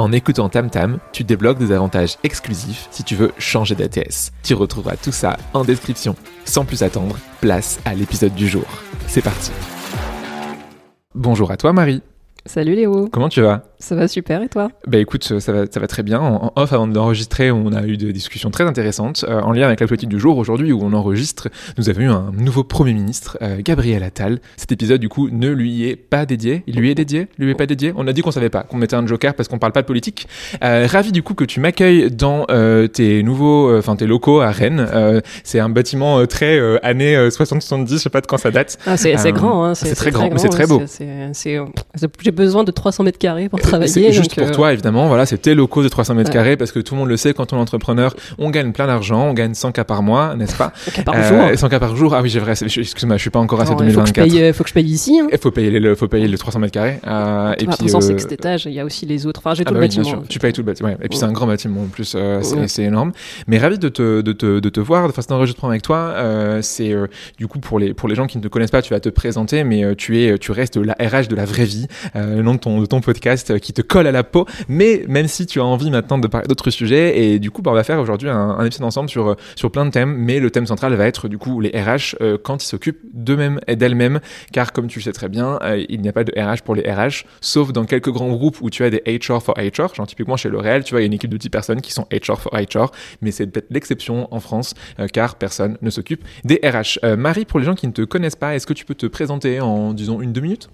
En écoutant TamTam, tu débloques des avantages exclusifs si tu veux changer d'ATS. Tu retrouveras tout ça en description. Sans plus attendre, place à l'épisode du jour. C'est parti. Bonjour à toi Marie. Salut Léo. Comment tu vas? Ça va super et toi? Bah écoute, ça va, ça va très bien. En, off, avant d'enregistrer, on a eu des discussions très intéressantes euh, en lien avec la politique du jour. Aujourd'hui, où on enregistre, nous avons eu un nouveau Premier ministre, euh, Gabriel Attal. Cet épisode, du coup, ne lui est pas dédié. Il lui est dédié? Lui est pas dédié? On a dit qu'on savait pas, qu'on mettait un joker parce qu'on parle pas de politique. Euh, ravi du coup que tu m'accueilles dans tes nouveaux, enfin tes locaux à Rennes. c'est un bâtiment très années 60-70, je sais pas de quand ça date. Ah, c'est grand, hein, c'est très, grand, mais c'est très beau. J'ai besoin de 300 mètres carrés pour travailler. Juste pour toi, évidemment, voilà, c'est tes locaux de 300 mètres carrés parce que tout le monde le sait, quand on est entrepreneur, on gagne plein d'argent, on gagne 100 cas par mois, n'est-ce pas 100 cas par jour. 100 cas par jour, ah oui, j'ai vrai, excuse-moi, je suis pas encore à 2024. Il faut que je paye ici. Il faut payer le, faut payer le 300 mètres carrés. Euh, et puis, euh... c'est que cet étage, il y a aussi les autres. Enfin, j'ai ah tout bah le bâtiment. Sûr. Tu payes tout le bâtiment. Et puis c'est un grand bâtiment en plus, euh, c'est énorme. Mais ravi de te, de te, de te voir, de faire cet enregistrement avec toi. Euh, c'est du coup pour les, pour les gens qui ne te connaissent pas, tu vas te présenter, mais tu es, tu restes la RH de la vraie vie, le nom de ton, de ton podcast qui te colle à la peau. Mais même si tu as envie maintenant de parler d'autres sujets, et du coup, bah, on va faire aujourd'hui un, épisode ensemble sur, sur plein de thèmes, mais le thème central va être du coup les RH euh, quand ils s'occupent d'eux-mêmes et d'elles-mêmes, car comme tu sais très bien, euh, il n'y a pas de RH pour les RH, sauf dans quelques grands groupes où tu as des HR for HR, genre typiquement chez L'Oréal, tu vois, il y a une équipe de 10 personnes qui sont HR for HR, mais c'est peut-être l'exception en France, euh, car personne ne s'occupe des RH. Marie, pour les gens qui ne te connaissent pas, est-ce que tu peux te présenter en, disons, une, deux minutes?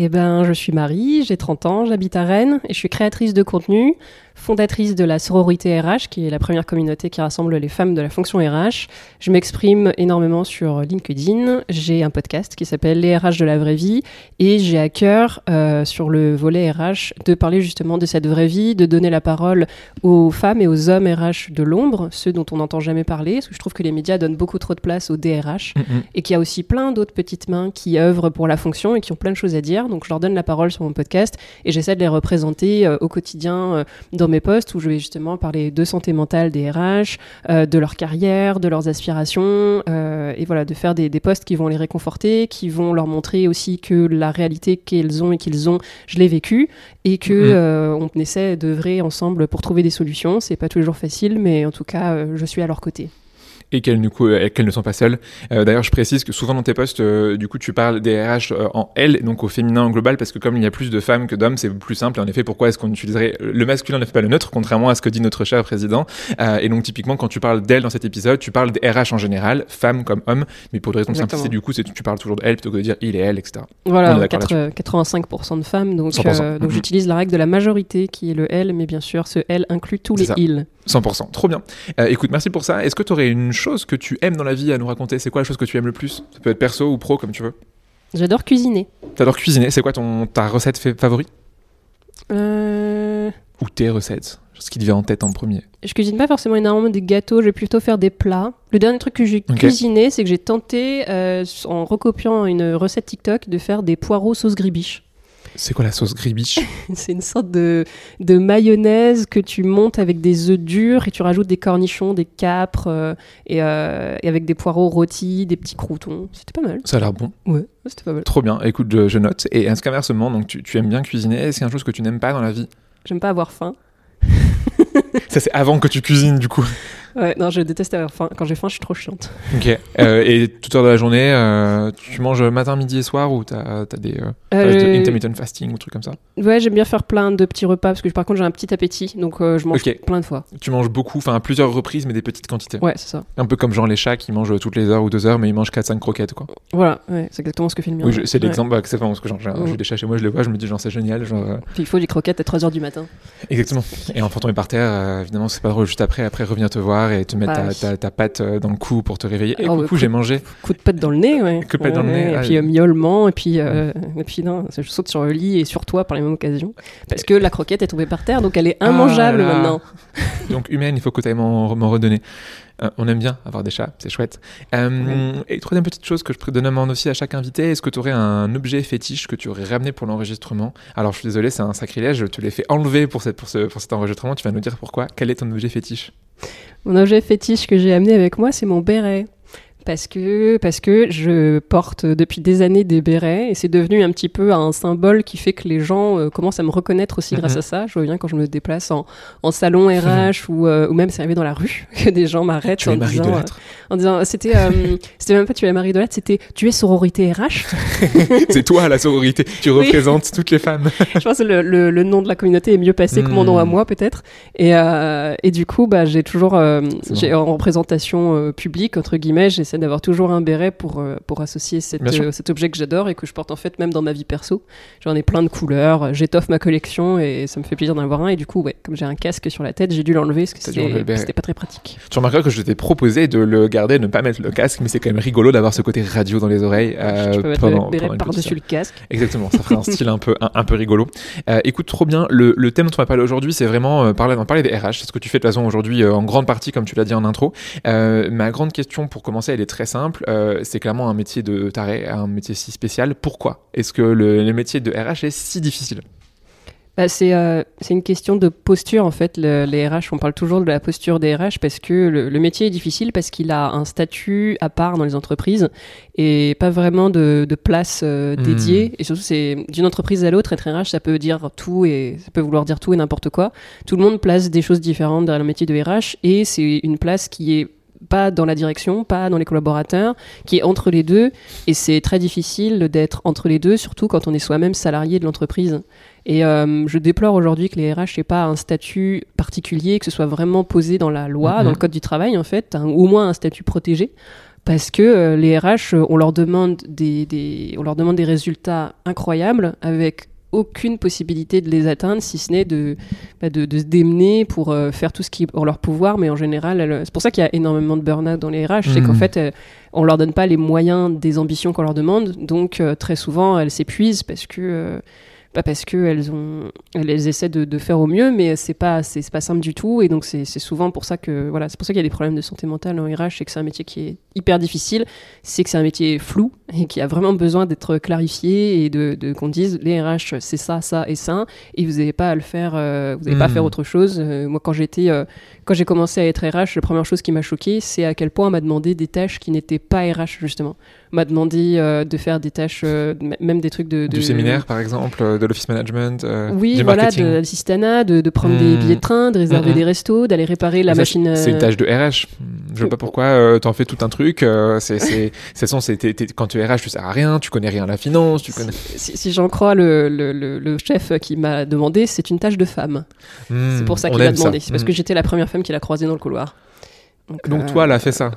Eh ben, je suis Marie, j'ai 30 ans, j'habite à Rennes et je suis créatrice de contenu fondatrice de la sororité RH, qui est la première communauté qui rassemble les femmes de la fonction RH. Je m'exprime énormément sur LinkedIn. J'ai un podcast qui s'appelle Les RH de la vraie vie et j'ai à cœur, euh, sur le volet RH, de parler justement de cette vraie vie, de donner la parole aux femmes et aux hommes RH de l'ombre, ceux dont on n'entend jamais parler, parce que je trouve que les médias donnent beaucoup trop de place aux DRH mm-hmm. et qu'il y a aussi plein d'autres petites mains qui œuvrent pour la fonction et qui ont plein de choses à dire. Donc je leur donne la parole sur mon podcast et j'essaie de les représenter euh, au quotidien euh, dans mes posts où je vais justement parler de santé mentale des RH, euh, de leur carrière, de leurs aspirations, euh, et voilà, de faire des, des, posts qui vont les réconforter, qui vont leur montrer aussi que la réalité qu'ils ont et qu'ils ont, je l'ai vécu, et que mm-hmm. euh, on essaie d'œuvrer ensemble pour trouver des solutions. C'est pas toujours facile, mais en tout cas, je suis à leur côté et qu'elles ne, euh, qu'elles ne sont pas seules. Euh, D'ailleurs, je précise que souvent dans tes posts, euh, du coup, tu parles des RH en L, donc au féminin en global, parce que comme il y a plus de femmes que d'hommes, c'est plus simple. En effet, pourquoi est-ce qu'on utiliserait le masculin ne fait pas le neutre, contrairement à ce que dit notre cher président? et donc, typiquement, quand tu parles d'elle dans cet épisode, tu parles des RH en général, femmes comme hommes, mais pour des raisons de simplicité, du coup, tu parles toujours de elle plutôt que de dire il et elle, etc. Voilà, 85% de femmes, donc, donc mm-hmm. j'utilise la règle de la majorité qui est le elle, mais bien sûr, ce elle inclut tous les ils. 100%, trop bien. écoute, merci pour ça. Est-ce que tu aurais une chose que tu aimes dans la vie à nous raconter? C'est quoi la chose que tu aimes le plus? Ça peut être perso ou pro, comme tu veux. J'adore cuisiner. T'adores cuisiner C'est quoi ton, ta recette favorite? Euh... Ou tes recettes? Ce qui te vient en tête en premier Je cuisine pas forcément énormément des gâteaux, je vais plutôt faire des plats. Le dernier truc que j'ai cuisiné, c'est que j'ai tenté, euh, en recopiant une recette TikTok, de faire des poireaux sauce gribiche. C'est quoi la sauce gribiche C'est une sorte de, de, mayonnaise que tu montes avec des œufs durs et tu rajoutes des cornichons, des capres euh, euh, et, avec des poireaux rôtis, des petits croutons. C'était pas mal. Ça a l'air bon. Ouais, c'était pas mal. Trop bien. Écoute, je, note. Et est-ce qu'inversement, donc tu, tu, aimes bien cuisiner? Est-ce qu'il y a une chose que tu n'aimes pas dans la vie? J'aime pas avoir faim. Ça, c'est avant que tu cuisines, du coup. Ouais, non, je déteste avoir faim. Quand j'ai faim, je suis trop chiante. Ok. Euh, et toute heure de la journée, euh, tu manges matin, midi et soir ou t'as as des euh, de Euh, intermittent fasting ou trucs comme ça? Ouais, j'aime bien faire plein de petits repas parce que par contre j'ai un petit appétit, donc je mange plein de fois. Tu manges beaucoup, enfin à plusieurs reprises, mais des petites quantités. Ouais, c'est ça. Un peu comme genre les chats qui mangent toutes les heures ou deux heures, mais ils mangent 4-5 croquettes quoi. Voilà, ouais, c'est exactement ce que fait le mien. Oui, je- c'est Ouais. l'exemple, bah, c'est vraiment ce que genre, j'ai Mm. j'ai des chats chez moi, je les vois, je me dis genre c'est génial. Genre, Puis il faut des croquettes à 3h du matin. Exactement. Et enfin tomber par terre, évidemment c'est pas drôle juste après, après revenir te voir et te mettre Bah ta, ta patte euh, dans le cou pour te réveiller. Et ouais, coucou, coup- j'ai mangé. Coup de pète dans le nez, ouais. Coup de pète dans le nez, Et ah, puis euh, miaulement, et puis, euh, et puis non, je saute sur le lit et sur toi par les mêmes occasions. Parce que la croquette est tombée par terre, donc elle est Ah immangeable maintenant. Donc humaine, il faut que tu ailles m'en redonner. Euh, on aime bien avoir des chats, c'est chouette. Euh, Et troisième petite chose que je demande aussi à chaque invité, est-ce que tu aurais un objet fétiche que tu aurais ramené pour l'enregistrement? Alors je suis désolé, c'est un sacrilège, je te l'ai fait enlever pour, cette, pour, ce, pour cet enregistrement, tu vas nous dire pourquoi. Quel est ton objet fétiche? Mon objet fétiche que j'ai amené avec moi, c'est mon béret. Parce que, parce que je porte depuis des années des bérets et c'est devenu un petit peu un symbole qui fait que les gens euh, commencent à me reconnaître aussi grâce Mhm. à ça. Je vois bien quand je me déplace en, en salon RH ou, euh, ou même c'est arrivé dans la rue que des gens m'arrêtent en, euh, en disant c'était euh, c'était même pas tu es Marie de c'était tu es sororité RH. c'est toi la sororité, tu Oui. représentes toutes les femmes. je pense que le, le- le nom de la communauté est mieux passé que mon nom à Hmm. moi peut-être. Et, et du coup, bah, j'ai toujours, j'ai en représentation publique entre guillemets, j'essaie d'avoir toujours un béret pour euh, pour associer cette, euh, cet objet que j'adore et que je porte en fait même dans ma vie perso. J'en ai plein de couleurs, j'étoffe ma collection et ça me fait plaisir d'en avoir un. Et du coup, ouais, comme j'ai un casque sur la tête, j'ai dû l'enlever parce que c'était pas très pratique. Tu remarqueras que je t'ai proposé de le garder, de ne pas mettre le casque, mais c'est quand même rigolo d'avoir ce côté radio dans les oreilles. euh, peux mettre pendant- le béret par-dessus le casque. Exactement, ça ferait un style un peu, un, un peu rigolo. Euh, écoute, trop bien. Le, le thème dont on va parler aujourd'hui, c'est vraiment euh, parler, parler des RH. C'est ce que tu fais de toute façon aujourd'hui euh, en grande partie, comme tu l'as dit en intro. Euh, ma grande question pour commencer, elle est très simple. Euh, c'est clairement un métier de taré, un métier si spécial. Pourquoi est-ce que le, le métier de RH est si difficile? Bah, c'est euh, c'est une question de posture en fait. Le- les RH, on parle toujours de la posture des RH parce que le, le métier est difficile parce qu'il a un statut à part dans les entreprises et pas vraiment de, de place euh, Hmm. dédiée. Et surtout, c'est d'une entreprise à l'autre. Être RH, ça peut dire tout et ça peut vouloir dire tout et n'importe quoi. Tout le monde place des choses différentes derrière le métier de RH et c'est une place qui est pas dans la direction, pas dans les collaborateurs, qui est entre les deux. Et c'est très difficile d'être entre les deux, surtout quand on est soi-même salarié de l'entreprise. Et euh, je déplore aujourd'hui que les RH n'aient pas un statut particulier, que ce soit vraiment posé dans la loi, Mhm. dans le code du travail en fait, un- au moins un statut protégé. Parce que euh, les RH, on leur demande des, des- on leur demande des résultats incroyables avec aucune possibilité de les atteindre, si ce n'est de, bah, de, de se démener pour euh, faire tout ce qui est en leur pouvoir. Mais en général, c'est pour ça qu'il y a énormément de burn-out dans les RH, c'est qu'en fait, euh, on leur donne pas les moyens des ambitions qu'on leur demande. Donc, euh, très souvent, elles s'épuisent parce que... pas parce qu'elles ont elles essaient de, de faire au mieux mais c'est pas c'est pas simple du tout. Et donc c'est souvent pour ça que voilà c'est pour ça qu'il y a des problèmes de santé mentale en RH et que c'est un métier qui est hyper difficile c'est que c'est un métier flou et qui a vraiment besoin d'être clarifié et de, de qu'on dise les RH c'est ça ça et ça et vous n'avez pas à le faire euh, vous n'avez pas à faire autre chose. Euh, moi quand j'étais euh, quand j'ai commencé à être RH la première chose qui m'a choqué c'est à quel point on m'a demandé des tâches qui n'étaient pas RH justement. On m'a demandé de faire des tâches même des trucs de, de Du séminaire, par exemple, de l'office management, euh, oui, du voilà, marketing de l'assistanat, de, de prendre des Hmm. billets de train, de réserver Mhm. des restos, d'aller réparer la ça, machine. C'est une euh, tâche de RH. Je sais pas pourquoi euh, t'en fais tout un truc. euh, c'est, c'est, c'est, quand tu es RH, tu sers à rien, tu connais rien à la finance, tu connais. Si, si j'en crois le, le, le- le chef qui m'a demandé, c'est une tâche de femme. c'est pour ça Hmm, qu'il m'a demandé. C'est parce Hmm. que j'étais la première femme qu'il a croisée dans le couloir. Donc toi, elle a fait ça,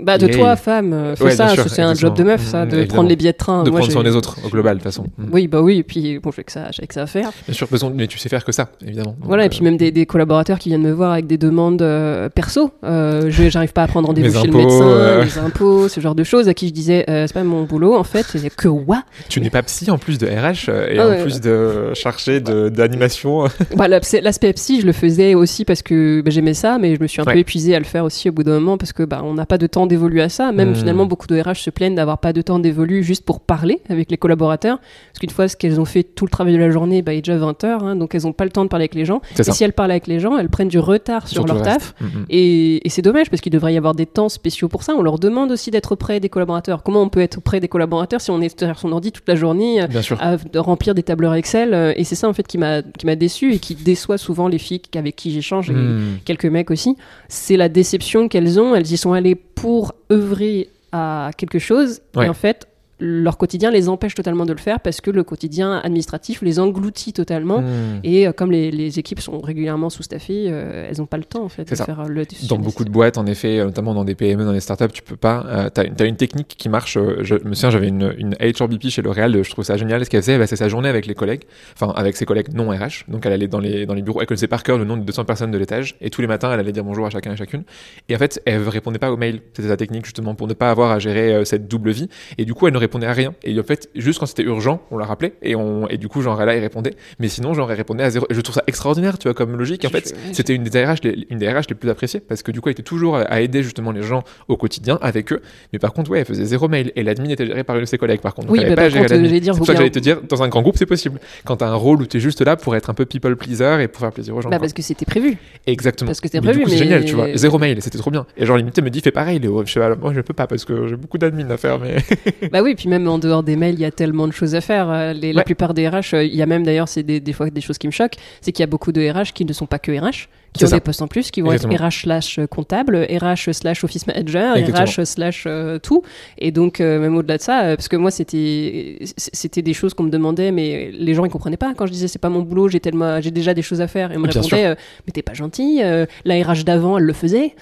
Bah de Yeah. toi, femme, euh, fais Ouais, ça. c'est un job de meuf, ça, de Mm, évidemment. prendre les billets de train. de Moi, prendre soin des autres au global de toute façon. Oui, bah oui. Et puis bon, j'ai que ça, j'ai que ça à faire. Bien sûr, besoin- mais tu sais faire que ça, évidemment. Voilà, et Donc, puis même des, des collaborateurs qui viennent me voir avec des demandes euh, perso. Euh, j'arrive pas à prendre rendez-vous chez impôts, le médecin, euh. les impôts, ce genre de choses, à qui je disais, euh, c'est pas mon boulot en fait. Et que euh, tu n'es pas psy en plus de RH euh, et Ah en plus de chargé de, d'animation. bah, L'aspect psy, je le faisais aussi parce que bah, j'aimais ça, mais je me suis un peu épuisée à le faire aussi au bout d'un moment parce que bah, on n'a pas pas de temps dévolu à ça. Même Hmm. finalement, beaucoup de RH se plaignent d'avoir pas de temps dévolu juste pour parler avec les collaborateurs. Parce qu'une fois qu'elles ont fait tout le travail de la journée, bah, il est déjà 20 heures, hein, donc elles n'ont pas le temps de parler avec les gens. Et ça. si elles parlent avec les gens, elles prennent du retard sur leur taf. Et, et c'est dommage parce qu'il devrait y avoir des temps spéciaux pour ça. On leur demande aussi d'être auprès des collaborateurs. Comment on peut être auprès des collaborateurs si on est derrière son ordi toute la journée euh, à de remplir des tableurs Excel euh, Et c'est ça en fait qui m'a qui m'a déçu et qui déçoit souvent les filles avec qui j'échange et Mm. quelques mecs aussi. C'est la déception qu'elles ont. Elles y sont allées pour œuvrer à quelque chose Ouais. et en fait leur quotidien les empêche totalement de le faire parce que le quotidien administratif les engloutit totalement. Mm. Et euh, comme les, les équipes sont régulièrement sous-staffées, euh, elles n'ont pas le temps en fait de ça. faire euh, le Dans beaucoup de boîtes, en effet, euh, notamment dans des PME, dans des startups, tu peux pas. Euh, t'as, t'as une technique qui marche. euh, je me souviens, j'avais une, une HRBP chez L'Oréal. Je trouve ça génial. Ce qu'elle faisait, bah, c'est sa journée avec les collègues, enfin avec ses collègues non RH. Donc elle allait dans les dans les bureaux, elle connaissait par cœur le nom de 200 personnes de l'étage, et tous les matins, elle allait dire bonjour à chacun et chacune. Et en fait, elle répondait pas aux mails. C'était sa technique justement pour ne pas avoir à gérer cette double vie. Et du coup, elle ne répondait à rien. Et en fait, juste quand c'était urgent, on la rappelait, et on et du coup, genre là, elle répondait. Mais sinon, genre elle répondait à zéro. Et je trouve ça extraordinaire, tu vois, comme logique. En fait, c'était une des RH les, une des RH les plus appréciées parce que du coup elle était toujours à aider justement les gens au quotidien avec eux mais par contre ouais elle faisait zéro mail et l'admin était géré par une de ses collègues par contre Oui, Donc, elle bah, pas gérer contre, j'allais dire, c'est vous pour ça que j'allais te dire dans un grand groupe c'est possible quand t'as un rôle où t'es juste là pour être un peu people pleaser et pour faire plaisir aux gens Bah, parce que c'était prévu. exactement parce que c'était prévu, c'est génial tu vois zéro mail c'était trop bien et genre limite elle me dit fais pareil Léo je sais pas, moi je peux pas parce que j'ai beaucoup d'admin à faire mais bah oui, puis même en dehors des mails, il y a tellement de choses à faire. Euh, La plupart des RH, euh, il y a même d'ailleurs, c'est des, des fois des choses qui me choquent, c'est qu'il y a beaucoup de RH qui ne sont pas que RH, qui ont ça. des postes en plus, qui vont Exactement. être RH slash comptable, RH slash office manager, Exactement. RH slash euh, tout. Et donc, euh, même au-delà de ça, euh, parce que moi, c'était des choses qu'on me demandait, mais les gens, ils comprenaient pas. Quand je disais, c'est pas mon boulot, j'ai tellement, j'ai déjà des choses à faire. Et on me Bien répondait, euh, mais t'es pas gentil, euh, la RH d'avant, elle le faisait.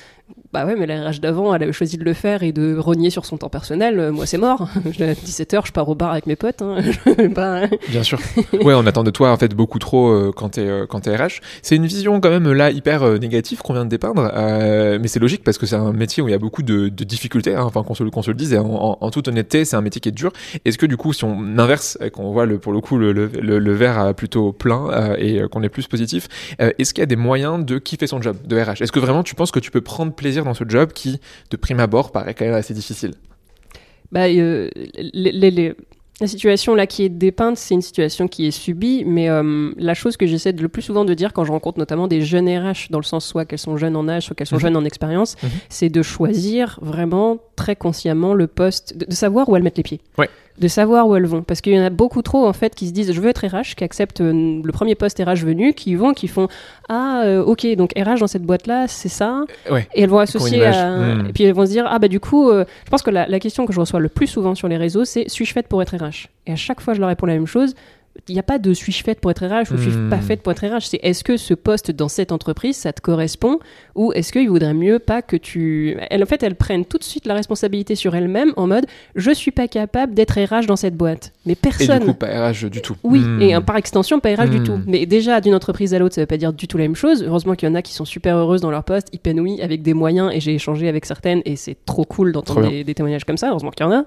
Bah ouais, mais la RH d'avant, elle avait choisi de le faire et de rogner sur son temps personnel. Euh, moi, c'est mort. à 17h, je pars au bar avec mes potes. hein. Pas- Bien sûr. ouais, on attend de toi en fait beaucoup trop euh, quand t'es euh, t'es RH. C'est une vision quand même là hyper euh, négative qu'on vient de dépeindre, euh, mais c'est logique parce que c'est un métier où il y a beaucoup de, difficultés. hein, Enfin, qu'on se, le- dise, et en, toute honnêteté, c'est un métier qui est dur. Est-ce que du coup, si on inverse, et qu'on voit le, pour le coup le, le, verre euh, plutôt plein euh, et euh, qu'on est plus positif, euh, est-ce qu'il y a des moyens de kiffer son job de RH Est-ce que vraiment tu penses que tu peux prendre plaisir dans ce job qui, de prime abord, paraît quand même assez difficile? Bah, euh, les- la situation là qui est dépeinte, c'est une situation qui est subie, mais euh, la chose que j'essaie le plus souvent de dire quand je rencontre notamment des jeunes RH, dans le sens soit qu'elles sont jeunes en âge, soit qu'elles sont Mhm. jeunes en expérience, Mhm. c'est de choisir vraiment très consciemment le poste, de, de savoir où elles mettent les pieds. Ouais. De savoir où elles vont. Parce qu'il y en a beaucoup trop en fait qui se disent je veux être RH, qui acceptent euh, le premier poste RH venu, qui y vont, qui font Ah, euh, ok, donc RH dans cette boîte là, c'est ça. Ouais. Et elles vont associer à... Hmm. Et puis elles vont se dire, ah bah du coup, euh, je pense que la, la question que je reçois le plus souvent sur les réseaux, c'est suis-je faite pour être RH Et à chaque fois, je leur réponds la même chose. Il n'y a pas de suis-je faite pour être RH ou suis-je Hmm. pas faite pour être RH. C'est est-ce que ce poste dans cette entreprise, ça te correspond ou est-ce qu'il vaudrait mieux pas que tu... Elles, en fait, elles prennent tout de suite la responsabilité sur elles-mêmes en mode je suis pas capable d'être RH dans cette boîte. Mais Et personne... du coup, pas RH du tout. Oui, Hmm. et par extension, pas RH du Hmm. tout. Mais déjà, d'une entreprise à l'autre, ça veut pas dire du tout la même chose. Heureusement qu'il y en a qui sont super heureuses dans leur poste, épanouies, avec des moyens, et j'ai échangé avec certaines, et c'est trop cool d'entendre des, des témoignages comme ça, heureusement qu'il y en a.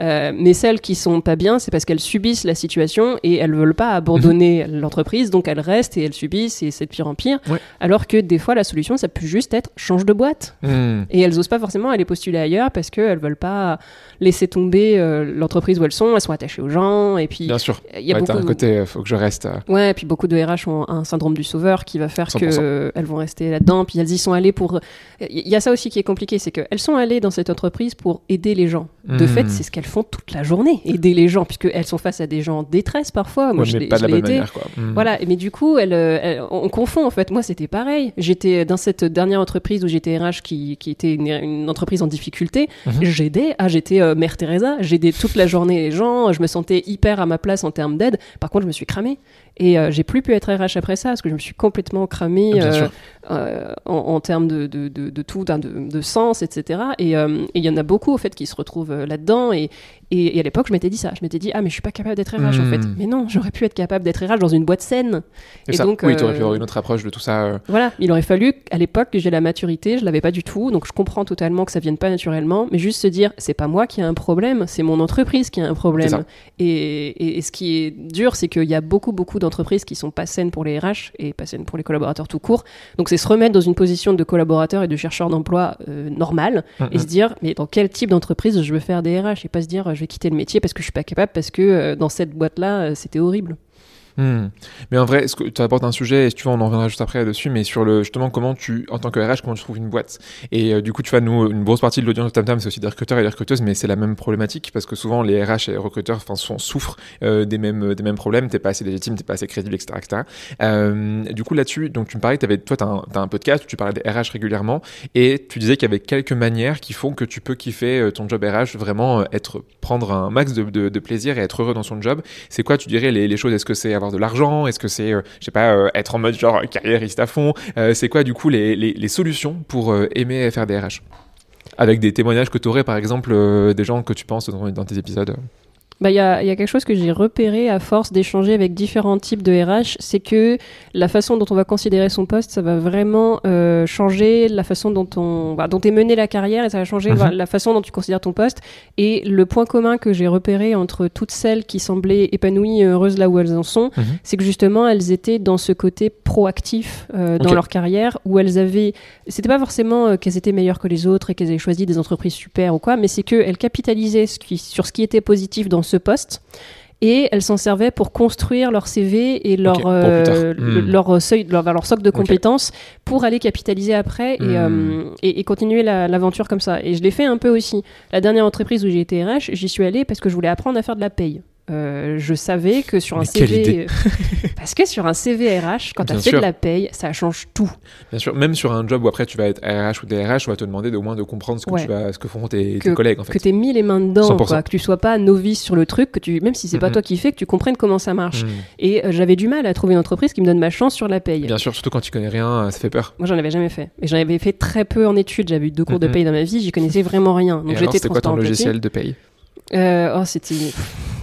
Euh, mais celles qui sont pas bien, c'est parce qu'elles subissent la situation et elles veulent pas abandonner l'entreprise, donc elles restent et elles subissent et c'est de pire en pire. Ouais. Alors que des fois, la solution, ça peut juste être change de boîte. Hmm. Et elles osent pas forcément aller postuler ailleurs parce qu'elles veulent pas laisser tomber euh, l'entreprise où elles sont, elles sont attachées aux et puis Bien sûr. il y a Ouais, beaucoup un côté, euh, faut que je reste. euh, Ouais, et puis beaucoup de RH ont un syndrome du sauveur qui va faire 100%. qu'elles vont rester là-dedans, puis elles y sont allées pour... Il y a ça aussi qui est compliqué, c'est qu'elles sont allées dans cette entreprise pour aider les gens. De Hmm. fait, c'est ce qu'elles font toute la journée, aider les gens, puisqu'elles sont face à des gens en détresse parfois. Moi, ouais, je mais l'ai pas de je la l'ai bonne été. manière, quoi. Hmm. Voilà, mais du coup, elle, euh, on confond en fait. Moi, c'était pareil. J'étais dans cette dernière entreprise où j'étais RH qui, qui était une, une entreprise en difficulté. Mhm. J'aidais, ah, j'étais euh, Mère Teresa, j'aidais toute la journée les gens, je me sentais hyper à ma place en termes d'aide. Par contre, je me suis cramée. Et euh, j'ai plus pu être RH après ça parce que je me suis complètement cramée Bien euh, euh, en, en termes de, de, de, de tout, de, de sens, etc. Et il y en a beaucoup au fait qui se retrouvent là-dedans. Et, et, et à l'époque, je m'étais dit ça. Je m'étais dit, ah, mais je suis pas capable d'être RH en Hmm. fait. Mais non, j'aurais pu être capable d'être RH dans une boîte saine. Et Et ça, donc, oui, t'aurais pu euh, avoir une autre approche de tout ça. Voilà, il aurait fallu à l'époque que j'ai la maturité, je l'avais pas du tout, donc je comprends totalement que ça vienne pas naturellement, mais juste se dire c'est pas moi qui ai un problème, c'est mon entreprise qui a un problème. et- et ce qui est dur, c'est qu'il y a beaucoup beaucoup d'entreprises qui sont pas saines pour les RH et pas saines pour les collaborateurs tout court. Donc c'est se remettre dans une position de collaborateur et de chercheur d'emploi euh, normal et se dire mais dans quel type d'entreprise je veux faire des RH et pas se dire je vais quitter le métier parce que je suis pas capable parce que euh, dans cette boîte là euh, c'était horrible. Hmm. Mais en vrai, tu apportes un sujet, et si tu veux, on en reviendra juste après là-dessus, mais sur le justement comment tu, en tant que RH, comment tu trouves une boîte? Et euh, du coup, tu vois, nous, une grosse partie de l'audience de TamTam, c'est aussi des recruteurs et des recruteuses, mais c'est la même problématique parce que souvent les RH et les recruteurs, enfin, souffrent euh, des mêmes des mêmes problèmes. T'es pas assez légitime, t'es pas assez crédible, etc.. Euh, du coup, là-dessus, donc tu me parlais que avais, toi, un, as un podcast où tu parlais des RH régulièrement, et tu disais qu'il y avait quelques manières qui font que tu peux kiffer ton job RH, vraiment être prendre un max de plaisir et être heureux dans son job. C'est quoi, tu dirais les, les choses? Est-ce que c'est avoir de l'argent Est-ce que c'est, euh, je sais pas, euh, être en mode genre carriériste à fond euh, C'est quoi du coup les, les, solutions pour aimer faire des RH Avec des témoignages que tu aurais par exemple des gens que tu penses dans tes épisodes? Bah, il y, a, y, a, quelque chose que j'ai repéré à force d'échanger avec différents types de RH, c'est que la façon dont on va considérer son poste, ça va vraiment euh, changer la façon dont on, bah, dont est menée la carrière et ça va changer mm-hmm. la façon dont tu considères ton poste. Et le point commun que j'ai repéré entre toutes celles qui semblaient épanouies, heureuses là où elles en sont, mm-hmm. c'est que justement elles étaient dans ce côté proactif euh, dans okay. leur carrière où elles avaient, c'était pas forcément euh, qu'elles étaient meilleures que les autres et qu'elles avaient choisi des entreprises super ou quoi, mais c'est qu'elles capitalisaient ce qui, sur ce qui était positif dans ce poste et elles s'en servaient pour construire leur CV et leur, okay, euh, mmh. leur seuil, leur, leur, socle de compétences okay. pour aller capitaliser après et, mmh. euh, et, et continuer l'aventure la, comme ça. Et je l'ai fait un peu aussi. La dernière entreprise où j'ai été RH, j'y suis allée parce que je voulais apprendre à faire de la paye. Euh, je savais que sur un CV, parce que sur un CV RH, quand tu as fait sûr. de la paye, ça change tout. Bien sûr, même sur un job où après tu vas être RH ou DRH, on va te demander de, au moins de comprendre ce que, Ouais. tu vas, ce que font tes, Que- tes collègues en fait. Que tu aies mis les mains dedans, 100%. quoi, que tu sois pas novice sur le truc, que tu, même si c'est pas Mhm. toi qui fais, que tu comprennes comment ça marche. Mm. Et euh, j'avais du mal à trouver une entreprise qui me donne ma chance sur la paye. Bien sûr, surtout quand tu connais rien, ça fait peur. Moi, j'en avais jamais fait. Et j'en avais fait très peu en études. J'avais eu deux cours de Mhm. paye dans ma vie, j'y connaissais vraiment rien. Donc j'étais c'était quoi ton logiciel de paye? Euh, Oh, c'était.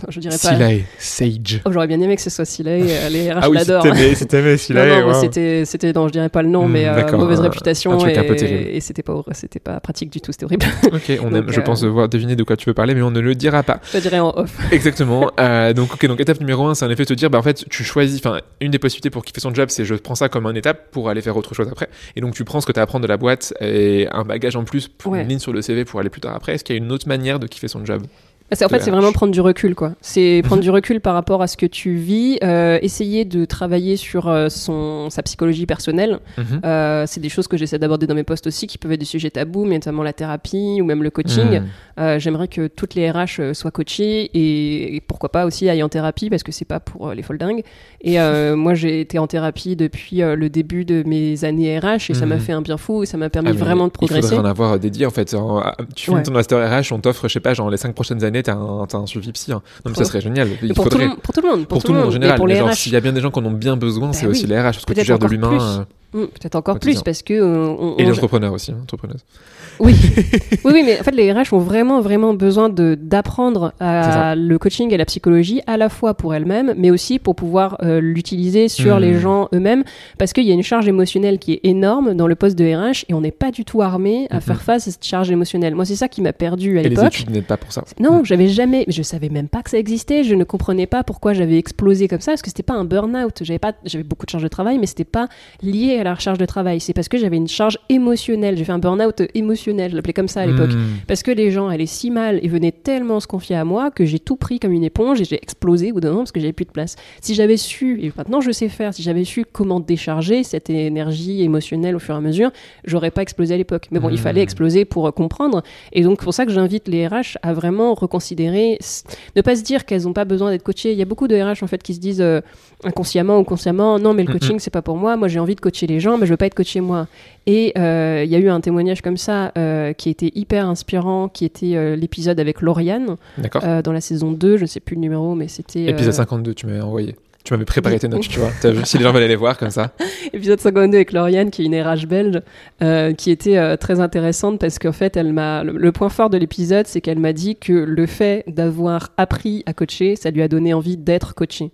Je dirais pas. Silay, Sage. Oh, J'aurais bien aimé que ce soit Silay. euh, Les RH Ah oui, l'adorent. c'était c'était Non, Silay. non, wow. c'était, c'était, non, je dirais pas le nom, Hmm, mais euh, mauvaise un- réputation un truc et, et c'était pas, c'était pas pratique du tout, c'était horrible. Ok, on aime, je euh, pense devoir deviner de quoi tu veux parler, mais on ne le dira pas. je dirais en off. Exactement. Euh, donc, ok, donc étape numéro un, c'est en effet te dire, bah en fait, tu choisis, enfin, une des possibilités pour kiffer son job, c'est je prends ça comme une étape pour aller faire autre chose après. Et donc, tu prends ce que tu as à apprendre de la boîte et un bagage en plus pour Ouais. une ligne sur le CV pour aller plus tard après. Est-ce qu'il y a une autre manière de kiffer son job? En fait, c'est vraiment prendre du recul, quoi. C'est prendre Mhm. du recul par rapport à ce que tu vis, euh, essayer de travailler sur euh, son, sa psychologie personnelle. Mhm. Euh, c'est des choses que j'essaie d'aborder dans mes posts aussi, qui peuvent être des sujets tabous, mais notamment la thérapie ou même le coaching. Mm. Euh, J'aimerais que toutes les RH soient coachées et, et pourquoi pas aussi aillent en thérapie parce que c'est pas pour les foldingues. Et euh, moi, j'ai été en thérapie depuis le début de mes années RH et ça m'a Mhm. fait un bien fou et ça m'a permis Ah, vraiment de Il progresser. faudrait en avoir dédié en fait. En- tu finis Ouais. ton master RH, on t'offre, je sais pas, genre les 5 prochaines années, t'as un, un suivi psy. hein. Non, mais ça Pour- serait génial. Il pour, tout faudrait. le, monde- pour tout le monde. Pour tout le monde en général, pour mais s'il y a bien des gens qui en ont bien besoin, Bah c'est oui. aussi les RH parce que tu gères de l'humain plus. euh, Mm, Peut-être encore plus parce que euh, on, et on- les entrepreneurs aussi, hein, entrepreneuses. Oui. oui, oui, mais en fait, les RH ont vraiment, vraiment besoin d'apprendre le coaching et la psychologie à la fois pour elles-mêmes, mais aussi pour pouvoir euh, l'utiliser sur Hmm. les gens eux-mêmes, parce qu'il y a une charge émotionnelle qui est énorme dans le poste de RH et on n'est pas du tout armé à Mhm. faire face à cette charge émotionnelle. Moi, c'est ça qui m'a perdu à Et les l'époque. études n'aident pas pour ça. Non, j'avais jamais, je savais même pas que ça existait. Je ne comprenais pas pourquoi j'avais explosé comme ça, parce que c'était pas un burn-out. J'avais pas, j'avais beaucoup de charge de travail, mais c'était pas lié à la recharge de travail. C'est parce que j'avais une charge émotionnelle. J'ai fait un burn-out émotionnel, je l'appelais comme ça à l'époque. Hmm. Parce que les gens allaient si mal et venaient tellement se confier à moi que j'ai tout pris comme une éponge et j'ai explosé au bout d'un moment parce que j'avais plus de place. Si j'avais su, et maintenant je sais faire, si j'avais su comment décharger cette énergie émotionnelle au fur et à mesure, j'aurais pas explosé à l'époque. Mais bon, il Hmm. fallait exploser pour euh, comprendre. Et donc, c'est pour ça que j'invite les RH à vraiment reconsidérer, ne pas se dire qu'elles n'ont pas besoin d'être coachées. Il y a beaucoup de RH en fait qui se disent euh, inconsciemment ou consciemment, non, mais le Mhm. coaching c'est pas pour moi. Moi, j'ai envie de coacher les gens, mais je veux pas être coaché moi. Et euh, il y a eu un témoignage comme ça euh, qui était hyper inspirant, qui était euh, l'épisode avec Lauriane euh, dans la saison 2, je sais plus le numéro, mais c'était Épisode 52, tu m'avais envoyé. Tu m'avais préparé tes notes, tu vois. Si les gens veulent aller les voir comme ça. épisode 52 avec Lauriane, qui est une RH belge, euh, qui était euh, très intéressante parce qu'en fait, elle m'a le, le point fort de l'épisode, c'est qu'elle m'a dit que le fait d'avoir appris à coacher, ça lui a donné envie d'être coachée.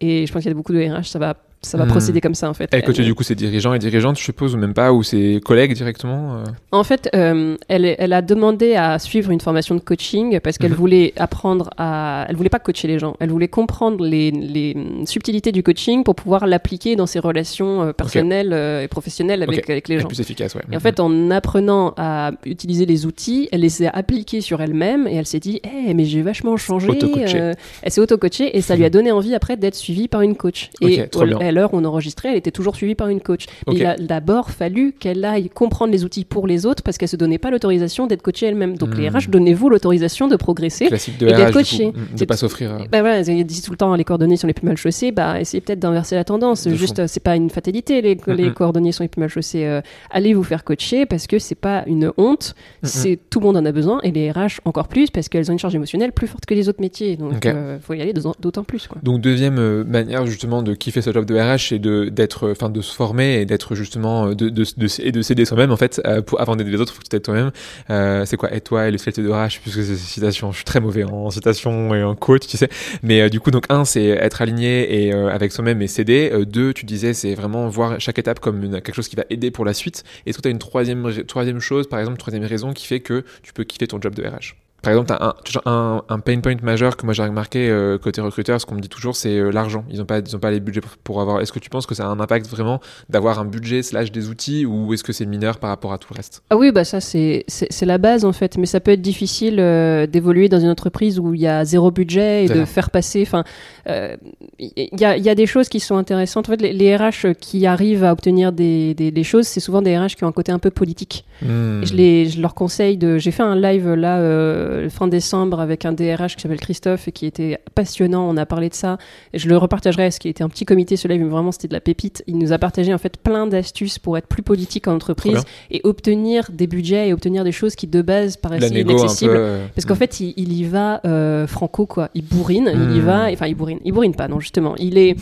Et je pense qu'il y a beaucoup de RH, ça va ça va Hmm. procéder comme ça en fait. Elle coach Elle- du coup ses dirigeants et dirigeantes, je suppose, ou même pas, ou ses collègues directement. euh. En fait, euh, elle, elle a demandé à suivre une formation de coaching parce qu'elle Mhm. voulait apprendre à. Elle voulait pas coacher les gens. Elle voulait comprendre les, les subtilités du coaching pour pouvoir l'appliquer dans ses relations euh, personnelles et professionnelles avec, les Et gens. plus efficace, ouais. Et en fait, en apprenant à utiliser les outils, elle les a appliqués sur elle-même et elle s'est dit, Eh, mais j'ai vachement changé. Auto-coachée. euh, elle s'est auto-coachée et ça lui a donné envie après d'être suivie par une coach. Ok, et trop bien. À l'heure où on enregistrait, elle était toujours suivie par une coach. Mais il a d'abord fallu qu'elle aille comprendre les outils pour les autres parce qu'elle se donnait pas l'autorisation d'être coachée elle-même. Donc les Hmm. RH, donnez-vous l'autorisation de progresser. Classique de et d'être RH, coaché. du coup, mm, de pas s'offrir. euh, Bah voilà, ils disent tout le temps les coordonnées sont les plus mal chaussées. Bah essayez peut-être d'inverser la tendance. De. Juste, euh, c'est pas une fatalité. Les, les Mhm. coordonnées sont les plus mal chaussées. Euh, allez vous faire coacher parce que c'est pas une honte. C'est tout le monde en a besoin et les RH encore plus parce qu'elles ont une charge émotionnelle plus forte que les autres métiers. Donc Ok. euh, faut y aller d'autant- plus quoi. Donc deuxième manière justement de kiffer ce job de RH, c'est de d'être, enfin de se former et d'être justement euh, de, de, de- et de s'aider soi-même en fait. euh, pour, avant d'aider les autres, faut que tu t'aides toi-même. Euh, c'est quoi Aide-toi et le fierté de RH puisque c'est des citations. Je suis très mauvais en citation et en quote, tu sais. Mais euh, du coup donc un c'est être aligné et euh, avec soi-même et s'aider. Euh, deux, tu disais c'est vraiment voir chaque étape comme une- quelque chose qui va aider pour la suite. Est-ce que tu as une troisième troisième chose, par exemple troisième raison qui fait que tu peux kiffer ton job de RH par exemple, un, un, un pain point majeur que moi j'ai remarqué euh, côté recruteur, ce qu'on me dit toujours, c'est euh, l'argent. Ils n'ont pas, ils ont pas les budgets pour, pour avoir. Est-ce que tu penses que ça a un impact vraiment d'avoir un budget slash des outils ou est-ce que c'est mineur par rapport à tout le reste? Ah oui, bah ça c'est la base en fait, mais ça peut être difficile euh, d'évoluer dans une entreprise où il y a zéro budget et de vrai. faire passer. Enfin, il y, a, y a des choses qui sont intéressantes. En fait, les, les RH qui arrivent à obtenir des, des, des choses, c'est souvent des RH qui ont un côté un peu politique. Hmm. Je, les, je leur conseille de. J'ai fait un live là euh, fin décembre avec un DRH qui s'appelle Christophe et qui était passionnant. On a parlé de ça. Et je le repartagerai. Ce qui était un petit comité ce live, mais vraiment c'était de la pépite. Il nous a partagé en fait plein d'astuces pour être plus politique en entreprise et obtenir des budgets et obtenir des choses qui de base paraissaient inaccessibles. euh, Parce qu'en hmm. fait, il, il y va euh, franco, quoi. Il bourrine, il y Hmm. va. Enfin, il bourrine. Il bourrine pas, non, justement. Il est.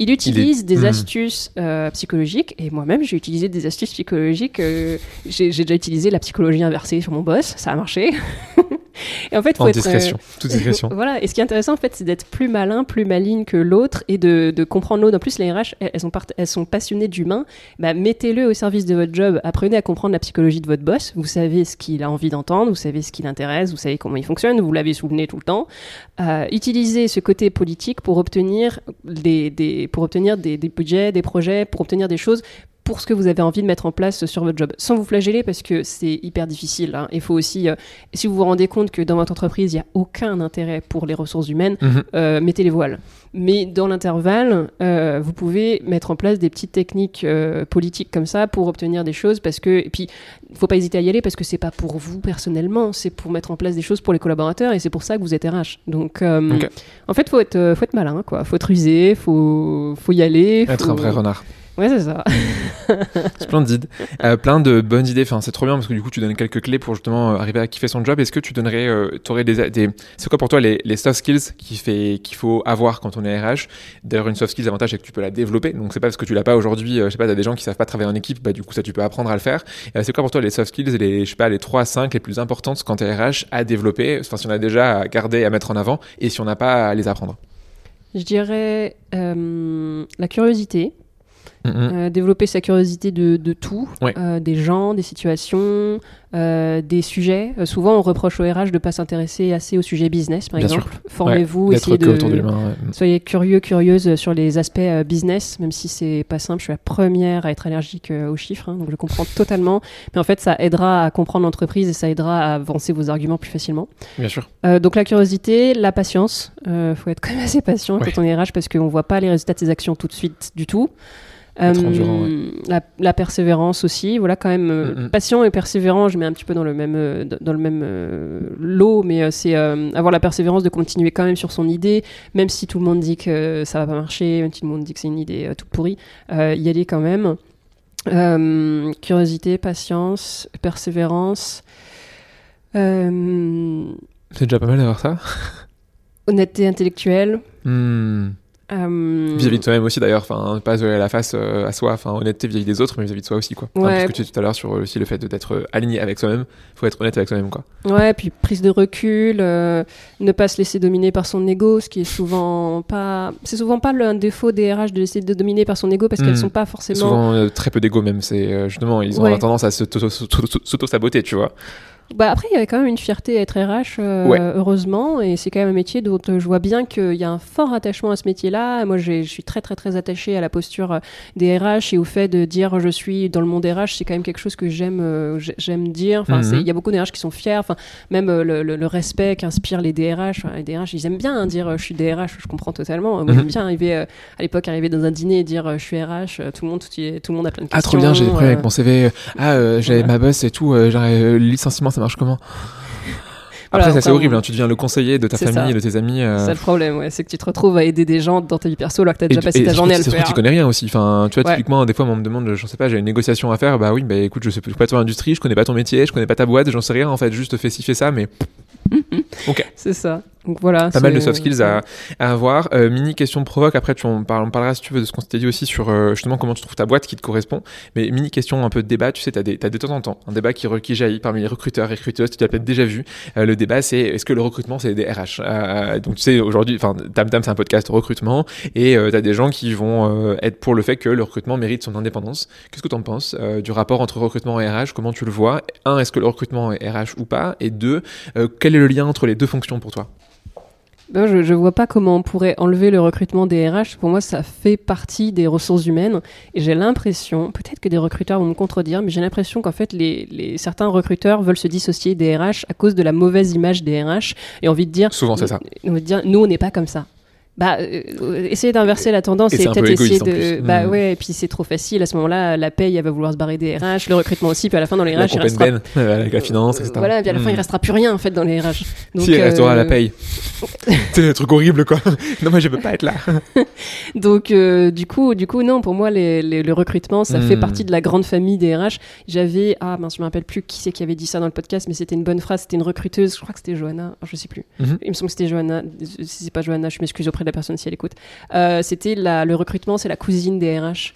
Il utilise des hmm. astuces euh, psychologiques et moi-même j'ai utilisé des astuces psychologiques. euh, j'ai déjà utilisé la psychologie inversée sur mon boss, ça a marché. et en fait, faut en être, euh, discrétion, toute discrétion. voilà, et ce qui est intéressant en fait, c'est d'être plus malin, plus maligne que l'autre et de, de comprendre l'autre. En plus, les RH, elles, elles sont, part- elles sont passionnées d'humain. Bah, mettez-le au service de votre job, apprenez à comprendre la psychologie de votre boss. Vous savez ce qu'il a envie d'entendre, vous savez ce qui l'intéresse, vous savez comment il fonctionne, vous l'avez sous le nez tout le temps. Euh, utilisez ce côté politique pour obtenir des, des- pour obtenir des, des budgets, des projets, pour obtenir des choses pour ce que vous avez envie de mettre en place sur votre job, sans vous flageller parce que c'est hyper difficile. hein. Il faut aussi, euh, si vous vous rendez compte que dans votre entreprise, il n'y a aucun intérêt pour les ressources humaines, Mhm. euh, mettez les voiles. Mais dans l'intervalle, euh, vous pouvez mettre en place des petites techniques politiques comme ça pour obtenir des choses parce que et puis il faut pas hésiter à y aller parce que c'est pas pour vous personnellement, c'est pour mettre en place des choses pour les collaborateurs et c'est pour ça que vous êtes RH. Donc en fait, faut être faut être malin quoi, faut être rusé, faut faut y aller, Être un vrai renard. Ouais, c'est ça. Splendide. Euh, plein de bonnes idées. Enfin, c'est trop bien parce que du coup, tu donnes quelques clés pour justement euh, arriver à kiffer son job. Est-ce que tu donnerais, euh, t'aurais des, des, c'est quoi pour toi les, les soft skills fait, qu'il faut avoir quand on est RH D'ailleurs, une soft skills, l'avantage c'est que tu peux la développer. Donc, c'est pas parce que tu l'as pas aujourd'hui. euh, je sais pas, t'as des gens qui savent pas travailler en équipe. Bah, du coup, ça, tu peux apprendre à le faire. Euh, c'est quoi pour toi les soft skills, les, je sais pas, les 3 à 5 les plus importantes quand t'es RH à développer? Enfin, si on a déjà à garder, à mettre en avant et si on n'a pas à les apprendre. Je dirais euh, la curiosité, Mhm. euh, développer sa curiosité de, de tout, Ouais. euh, des gens, des situations, euh, des sujets. Souvent, on reproche au RH de ne pas s'intéresser assez au sujet business, par Bien exemple. Formez-vous, essayez de... ouais. Soyez curieux, curieuse sur les aspects business, même si c'est pas simple. Je suis la première à être allergique aux chiffres, hein, donc je comprends totalement. Mais en fait, ça aidera à comprendre l'entreprise et ça aidera à avancer vos arguments plus facilement. Bien sûr. Donc la curiosité, la patience. Il faut être quand même assez patient quand on est RH parce qu'on voit pas les résultats de ses actions tout de suite du tout. Endurant, la, la persévérance aussi, voilà quand même euh, Mhm. patient et persévérant. Je mets un petit peu dans le même euh, dans le même euh, lot, mais euh, c'est euh, avoir la persévérance de continuer quand même sur son idée, même si tout le monde dit que ça va pas marcher, même si tout le monde dit que c'est une idée euh, toute pourrie, euh, y aller quand même. Euh, curiosité, patience, persévérance. Euh, C'est déjà pas mal d'avoir ça. honnêteté intellectuelle. Hmm. Euh, Vis-à-vis de toi-même aussi d'ailleurs, enfin pas se la face euh, à soi, enfin honnêteté vis-à-vis des autres, mais vis-à-vis de soi aussi quoi. Enfin, Ouais. parce que tu disais tout à l'heure sur euh, aussi le fait d'être aligné avec soi-même, faut être honnête avec soi-même quoi. Ouais, puis prise de recul, euh, ne pas se laisser dominer par son ego, ce qui est souvent pas. C'est souvent pas le un défaut des RH de laisser de dominer par son ego parce Hmm. qu'elles sont pas forcément. Souvent euh, très peu d'ego même, c'est justement ils ont Ouais. tendance à s'auto- s'auto- s'auto-saboter, tu vois. Bah après, il y avait quand même une fierté à être RH, euh, Ouais. heureusement, et c'est quand même un métier dont euh, je vois bien qu'il y a un fort attachement à ce métier-là. Moi, je suis très très très attachée à la posture euh, des RH et au fait de dire je suis dans le monde RH, c'est quand même quelque chose que j'aime euh, j'ai- j'aime dire. Enfin, Mhm. il y a beaucoup de RH qui sont fiers. Enfin, même le, le- le respect qu'inspirent les DRH. Enfin, les DRH, ils aiment bien hein, dire je suis DRH. Je comprends totalement. Moi, Mhm. j'aime bien arriver à l'époque arriver dans un dîner et dire je suis RH. Tout le monde tout, le monde a plein de Ah questions. trop bien, j'ai des problèmes avec mon CV. Ah j'avais voilà. ma boss et tout, euh, le licenciement ça marche comment Voilà, Après ça c'est horrible, hein, tu deviens le conseiller de ta famille, ça. de tes amis. euh, C'est ça le problème, ouais. c'est que tu te retrouves à aider des gens dans ta vie perso alors que t'as Et, déjà passé et ta journée à le faire. tu connais rien aussi. Enfin, tu vois, Ouais. typiquement, des fois, on me demande, je sais pas, j'ai une négociation à faire. Bah oui, bah écoute, je sais pas ton industrie, je connais pas ton métier, je connais pas ta boîte, j'en sais rien en fait. Juste fais ci, fais ça, mais C'est ça. Donc voilà. pas mal de soft skills à, à avoir. Euh, mini question provoque. Après, tu en parles, on parlera si tu veux de ce qu'on s'était dit aussi sur euh, justement comment tu trouves ta boîte qui te correspond. Mais mini question un peu de débat. Tu sais, t'as des, t'as de temps en temps un débat qui, re- qui jaillit parmi les recruteurs et recruteuses. Tu l'as peut-être déjà vu. Euh, le débat, c'est est-ce que le recrutement c'est des RH? Donc tu sais, aujourd'hui, enfin, Tam Tam, c'est un podcast recrutement et euh, t'as des gens qui vont être pour le fait que le recrutement mérite son indépendance. Qu'est-ce que tu en penses du rapport entre recrutement et RH? Comment tu le vois? Un, est-ce que le recrutement est RH ou pas? Et deux, quel est le lien entre les deux fonctions pour toi Ben, je, je vois pas comment on pourrait enlever le recrutement des RH. Pour moi, ça fait partie des ressources humaines. Et j'ai l'impression, peut-être que des recruteurs vont me contredire, mais j'ai l'impression qu'en fait, les, les- certains recruteurs veulent se dissocier des RH à cause de la mauvaise image des RH et envie de dire. Souvent, c'est ça. On veut dire, nous, on n'est pas comme ça. Bah, euh, essayer d'inverser la tendance Et et, un peut-être essayer de. Bah Mm. ouais, et puis c'est trop facile. À ce moment-là, la paye, elle va vouloir se barrer des RH, le recrutement aussi, puis à la fin, dans les La RH, il restera. Ben, euh, avec la finance, etc. Voilà, et puis à la fin, Hmm. il restera plus rien en fait dans les RH. Donc, si, il restera euh, la paye. c'est le truc horrible, quoi. non, moi, je peux pas être là. Donc, euh, du coup, du coup, non, pour moi, les- les- le recrutement, ça Hmm. fait partie de la grande famille des RH. J'avais, ah, mince, je me rappelle plus qui c'est qui avait dit ça dans le podcast, mais c'était une bonne phrase. C'était une recruteuse, je crois que c'était Johanna, je sais plus. Mhm. Il me semble que c'était Johanna. Si c'est pas Johanna, je m'excuse auprès la personne si elle écoute. Euh, c'était le recrutement, c'est la cousine des RH.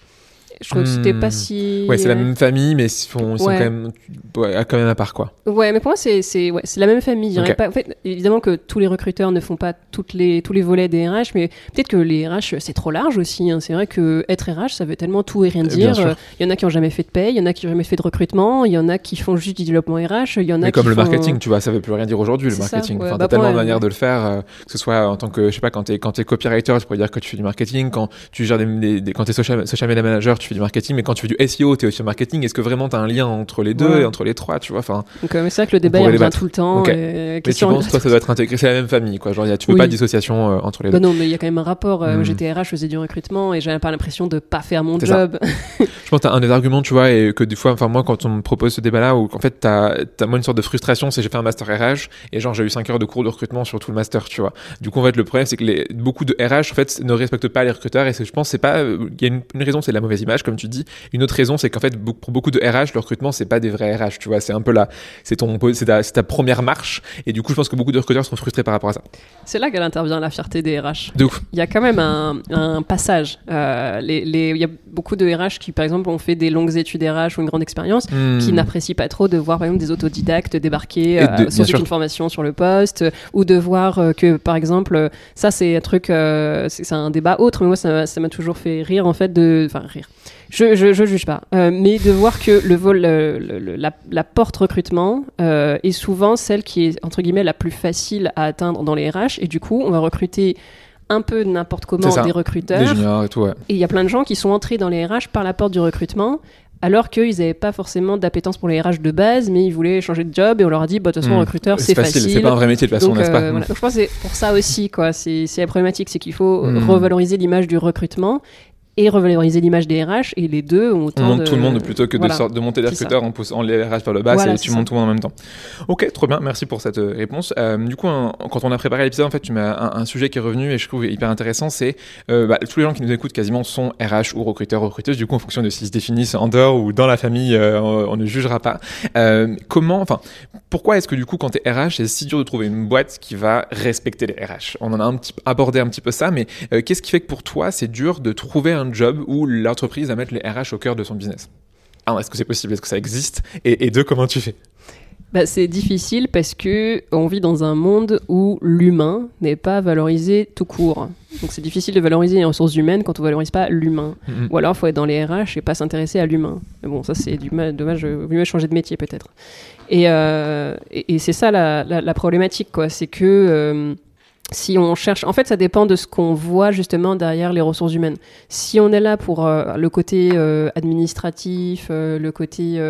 Je trouve que c'était Hmm. pas si. Ouais, c'est la même famille, mais ils sont, ils sont Ouais. quand même, ouais, quand même à part, quoi. Ouais, mais pour moi, c'est c'est ouais, c'est la même famille. Je. Pas, en fait, évidemment que tous les recruteurs ne font pas toutes les, tous les volets des RH, mais peut-être que les RH, c'est trop large aussi. hein. C'est vrai que être RH, ça veut tellement tout et rien Euh, dire. Euh, Il y en a qui ont jamais fait de paye, il y en a qui ont jamais fait de recrutement, il y en a qui font juste du développement RH, il y en a Mais qui comme le font- marketing, tu vois, ça veut plus rien dire aujourd'hui, le ça, marketing. ouais. Enfin, Bah, t'as tellement de manières euh, de le faire, euh, que ce soit en tant que, je sais pas, quand t'es, quand t'es copywriter, tu pourrais dire que tu fais du marketing, quand tu gères des, des- des- quand t'es social, social media manager, tu fais du marketing, mais quand tu fais du SEO, t'es aussi au marketing. Est-ce que vraiment t'as un lien entre les deux Ouais. et entre les trois, tu vois? Enfin, Donc, euh, c'est vrai que le débat il revient tout le temps. Ok. et mais tu penses, toi, ça doit être intégré, c'est la même famille, quoi. Genre, y a- tu veux Oui. pas de dissociation euh, entre les Bah deux. non, mais il y a quand même un rapport. Euh, Hmm. J'étais RH, je faisais du recrutement et j'avais pas l'impression de pas faire mon job. Je pense que un des arguments, tu vois, et que des fois, enfin moi, quand on me propose ce débat-là, où en fait, t'as, t'as moi une sorte de frustration, c'est j'ai fait un master RH et genre j'ai eu 5 heures de cours de recrutement sur tout le master, tu vois. Du coup, en fait, le problème, c'est que les, beaucoup de RH, en fait, ne respectent pas les recruteurs et je pense, c'est pas, euh, il y a une, une raison, c'est la mauvaise image, comme tu dis. Une autre raison, c'est qu'en fait, pour beaucoup de RH, le recrutement, c'est pas des vrais RH, tu vois. C'est un peu là, c'est ton, c'est ta, première marche et du coup, je pense que beaucoup de recruteurs sont frustrés par rapport à ça. C'est là qu'elle intervient la fierté des RH. De ouf. Il y a quand même un, un passage. Euh, les, les- il y a beaucoup de RH qui, par exemple, ont fait des longues études RH ou une grande expérience, qui Hmm. n'apprécient pas trop de voir, par exemple, des autodidactes débarquer euh, de- bien sans aucune formation sur le poste, euh, ou de voir euh, que, par exemple, euh, ça, c'est un truc, euh, c'est un débat autre, mais moi, ça m'a- ça m'a toujours fait rire, en fait, de. Enfin, rire. Je, je, je juge pas, Euh, mais de voir que le vol, le- le- le- la, la porte recrutement euh, est souvent celle qui est entre guillemets la plus facile à atteindre dans les RH, et du coup, on va recruter un peu n'importe comment ça. des Des recruteurs, juniors et tout, ouais. et il y a plein de gens qui sont entrés dans les RH par la porte du recrutement, alors qu'ils n'avaient pas forcément d'appétence pour les RH de base, mais ils voulaient changer de job et on leur a dit, bah, de toute façon, Hmm. recruteur, c'est facile. C'est pas un vrai métier de toute façon, n'est-ce euh, pas voilà. Donc, je pense que c'est pour ça aussi, quoi. C'est c'est la problématique, c'est qu'il faut Hmm. revaloriser l'image du recrutement. Et revaloriser l'image des RH et les deux ont autant on monte tout le monde plutôt que de, de, monter les recruteurs en poussant les RH vers le bas et tu montes tout le monde en même temps. Ok trop bien merci pour cette euh, réponse. Euh, du coup quand on a préparé l'épisode en fait tu mets un, sujet qui est revenu et je trouve hyper intéressant c'est euh, bah, tous les gens qui nous écoutent quasiment sont RH ou recruteurs recruteuses. Du coup en fonction de s'ils se définissent en dehors ou dans la famille on, ne jugera pas. Comment enfin pourquoi est-ce que du coup quand tu es RH c'est si dur de trouver une boîte qui va respecter les RH on en a un petit, abordé un petit peu ça mais qu'est-ce qui fait que pour toi c'est dur de trouver un job où l'entreprise va mettre les RH au cœur de son business est-ce que c'est possible? Est-ce que ça existe? Et, deux, comment tu fais? Bah, c'est difficile parce que on vit dans un monde où l'humain n'est pas valorisé tout court. Donc c'est difficile de valoriser les ressources humaines quand on valorise pas l'humain. Mm-hmm. Ou alors il faut être dans les RH et pas s'intéresser à l'humain. Mais bon, ça c'est du mal, dommage, il mieux changer de métier peut-être. Et, euh, et, c'est ça la, la, problématique, quoi. C'est que euh, si on cherche, en fait, ça dépend de ce qu'on voit justement derrière les ressources humaines. Si on est là pour euh, le côté euh, administratif, euh, le côté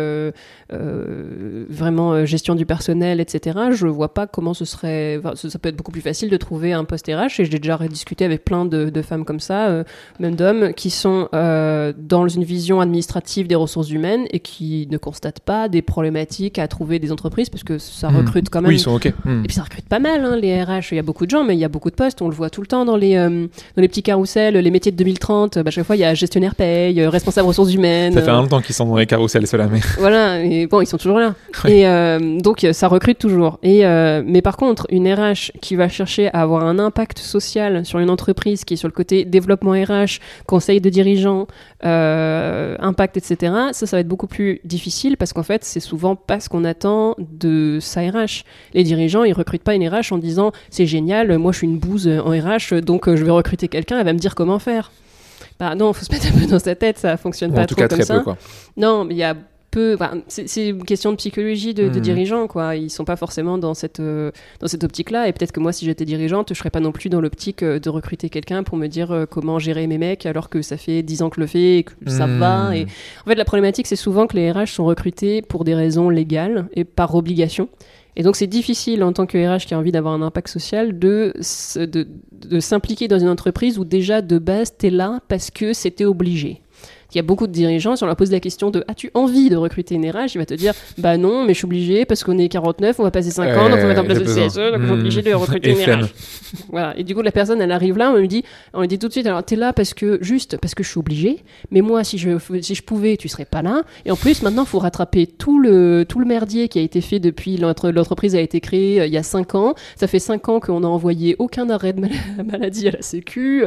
vraiment gestion du personnel, etc., je vois pas comment ce serait. ça peut être beaucoup plus facile de trouver un poste RH. Et j'ai déjà discuté avec plein de, de femmes comme ça, même d'hommes, qui sont dans une vision administrative des ressources humaines et qui ne constatent pas des problématiques à trouver des entreprises parce que ça hmm. recrute quand même. Oui, ils sont ok. Hmm. Et puis ça recrute pas mal, hein, les RH. Il y a beaucoup de gens mais il y a beaucoup de postes. On le voit tout le temps dans les, euh, dans les petits carousels, les métiers de 2030. Bah, chaque fois, il y a gestionnaire paye, euh, responsable ressources humaines. Ça fait un temps qu'ils sont dans les carousels, ceux-là. Mais... Voilà, et bon, ils sont toujours là. Et euh, donc, ça recrute toujours. Et, mais par contre, une RH qui va chercher à avoir un impact social sur une entreprise qui est sur le côté développement RH, conseil de dirigeants, impact, etc., ça, ça va être beaucoup plus difficile parce qu'en fait, c'est souvent pas ce qu'on attend de sa RH. Les dirigeants, ils recrutent pas une RH en disant c'est génial, moi je suis une bouse en RH, donc euh, je vais recruter quelqu'un, elle va me dire comment faire. Bah non, faut se mettre un peu dans sa tête, ça fonctionne pas en tout trop cas, comme très ça. Peu, quoi. Non, mais il y a peu. c'est une question de psychologie de, mmh. dirigeants, quoi. Ils sont pas forcément dans cette euh, dans cette optique-là. Et peut-être que moi, si j'étais dirigeante, je serais pas non plus dans l'optique euh, de recruter quelqu'un pour me dire comment gérer mes mecs, alors que ça fait 10 ans que je le fais et que ça mmh. va. Et en fait, la problématique, c'est souvent que les RH sont recrutés pour des raisons légales et par obligation. Et donc c'est difficile en tant que RH qui a envie d'avoir un impact social de, s'impliquer dans une entreprise où déjà de base tu là parce que c'était obligé. Il y a beaucoup de dirigeants, si on leur pose la question de As-tu envie de recruter une RH Il va te dire Bah non, mais je suis obligé parce qu'on est 49, on va passer 5 ans, donc on va mettre en place le CSE, donc je suis obligé de recruter une RH. voilà. Et du coup, la personne, elle arrive là, on lui dit, on lui dit tout de suite Alors t'es là parce que, juste parce que je suis obligé, mais moi, si je, si je pouvais, tu serais pas là. Et en plus, maintenant, il faut rattraper tout le, tout le merdier qui a été fait depuis l'entreprise a été créée euh, il y a 5 ans. Ça fait 5 ans qu'on n'a envoyé aucun arrêt de maladie à la Sécu.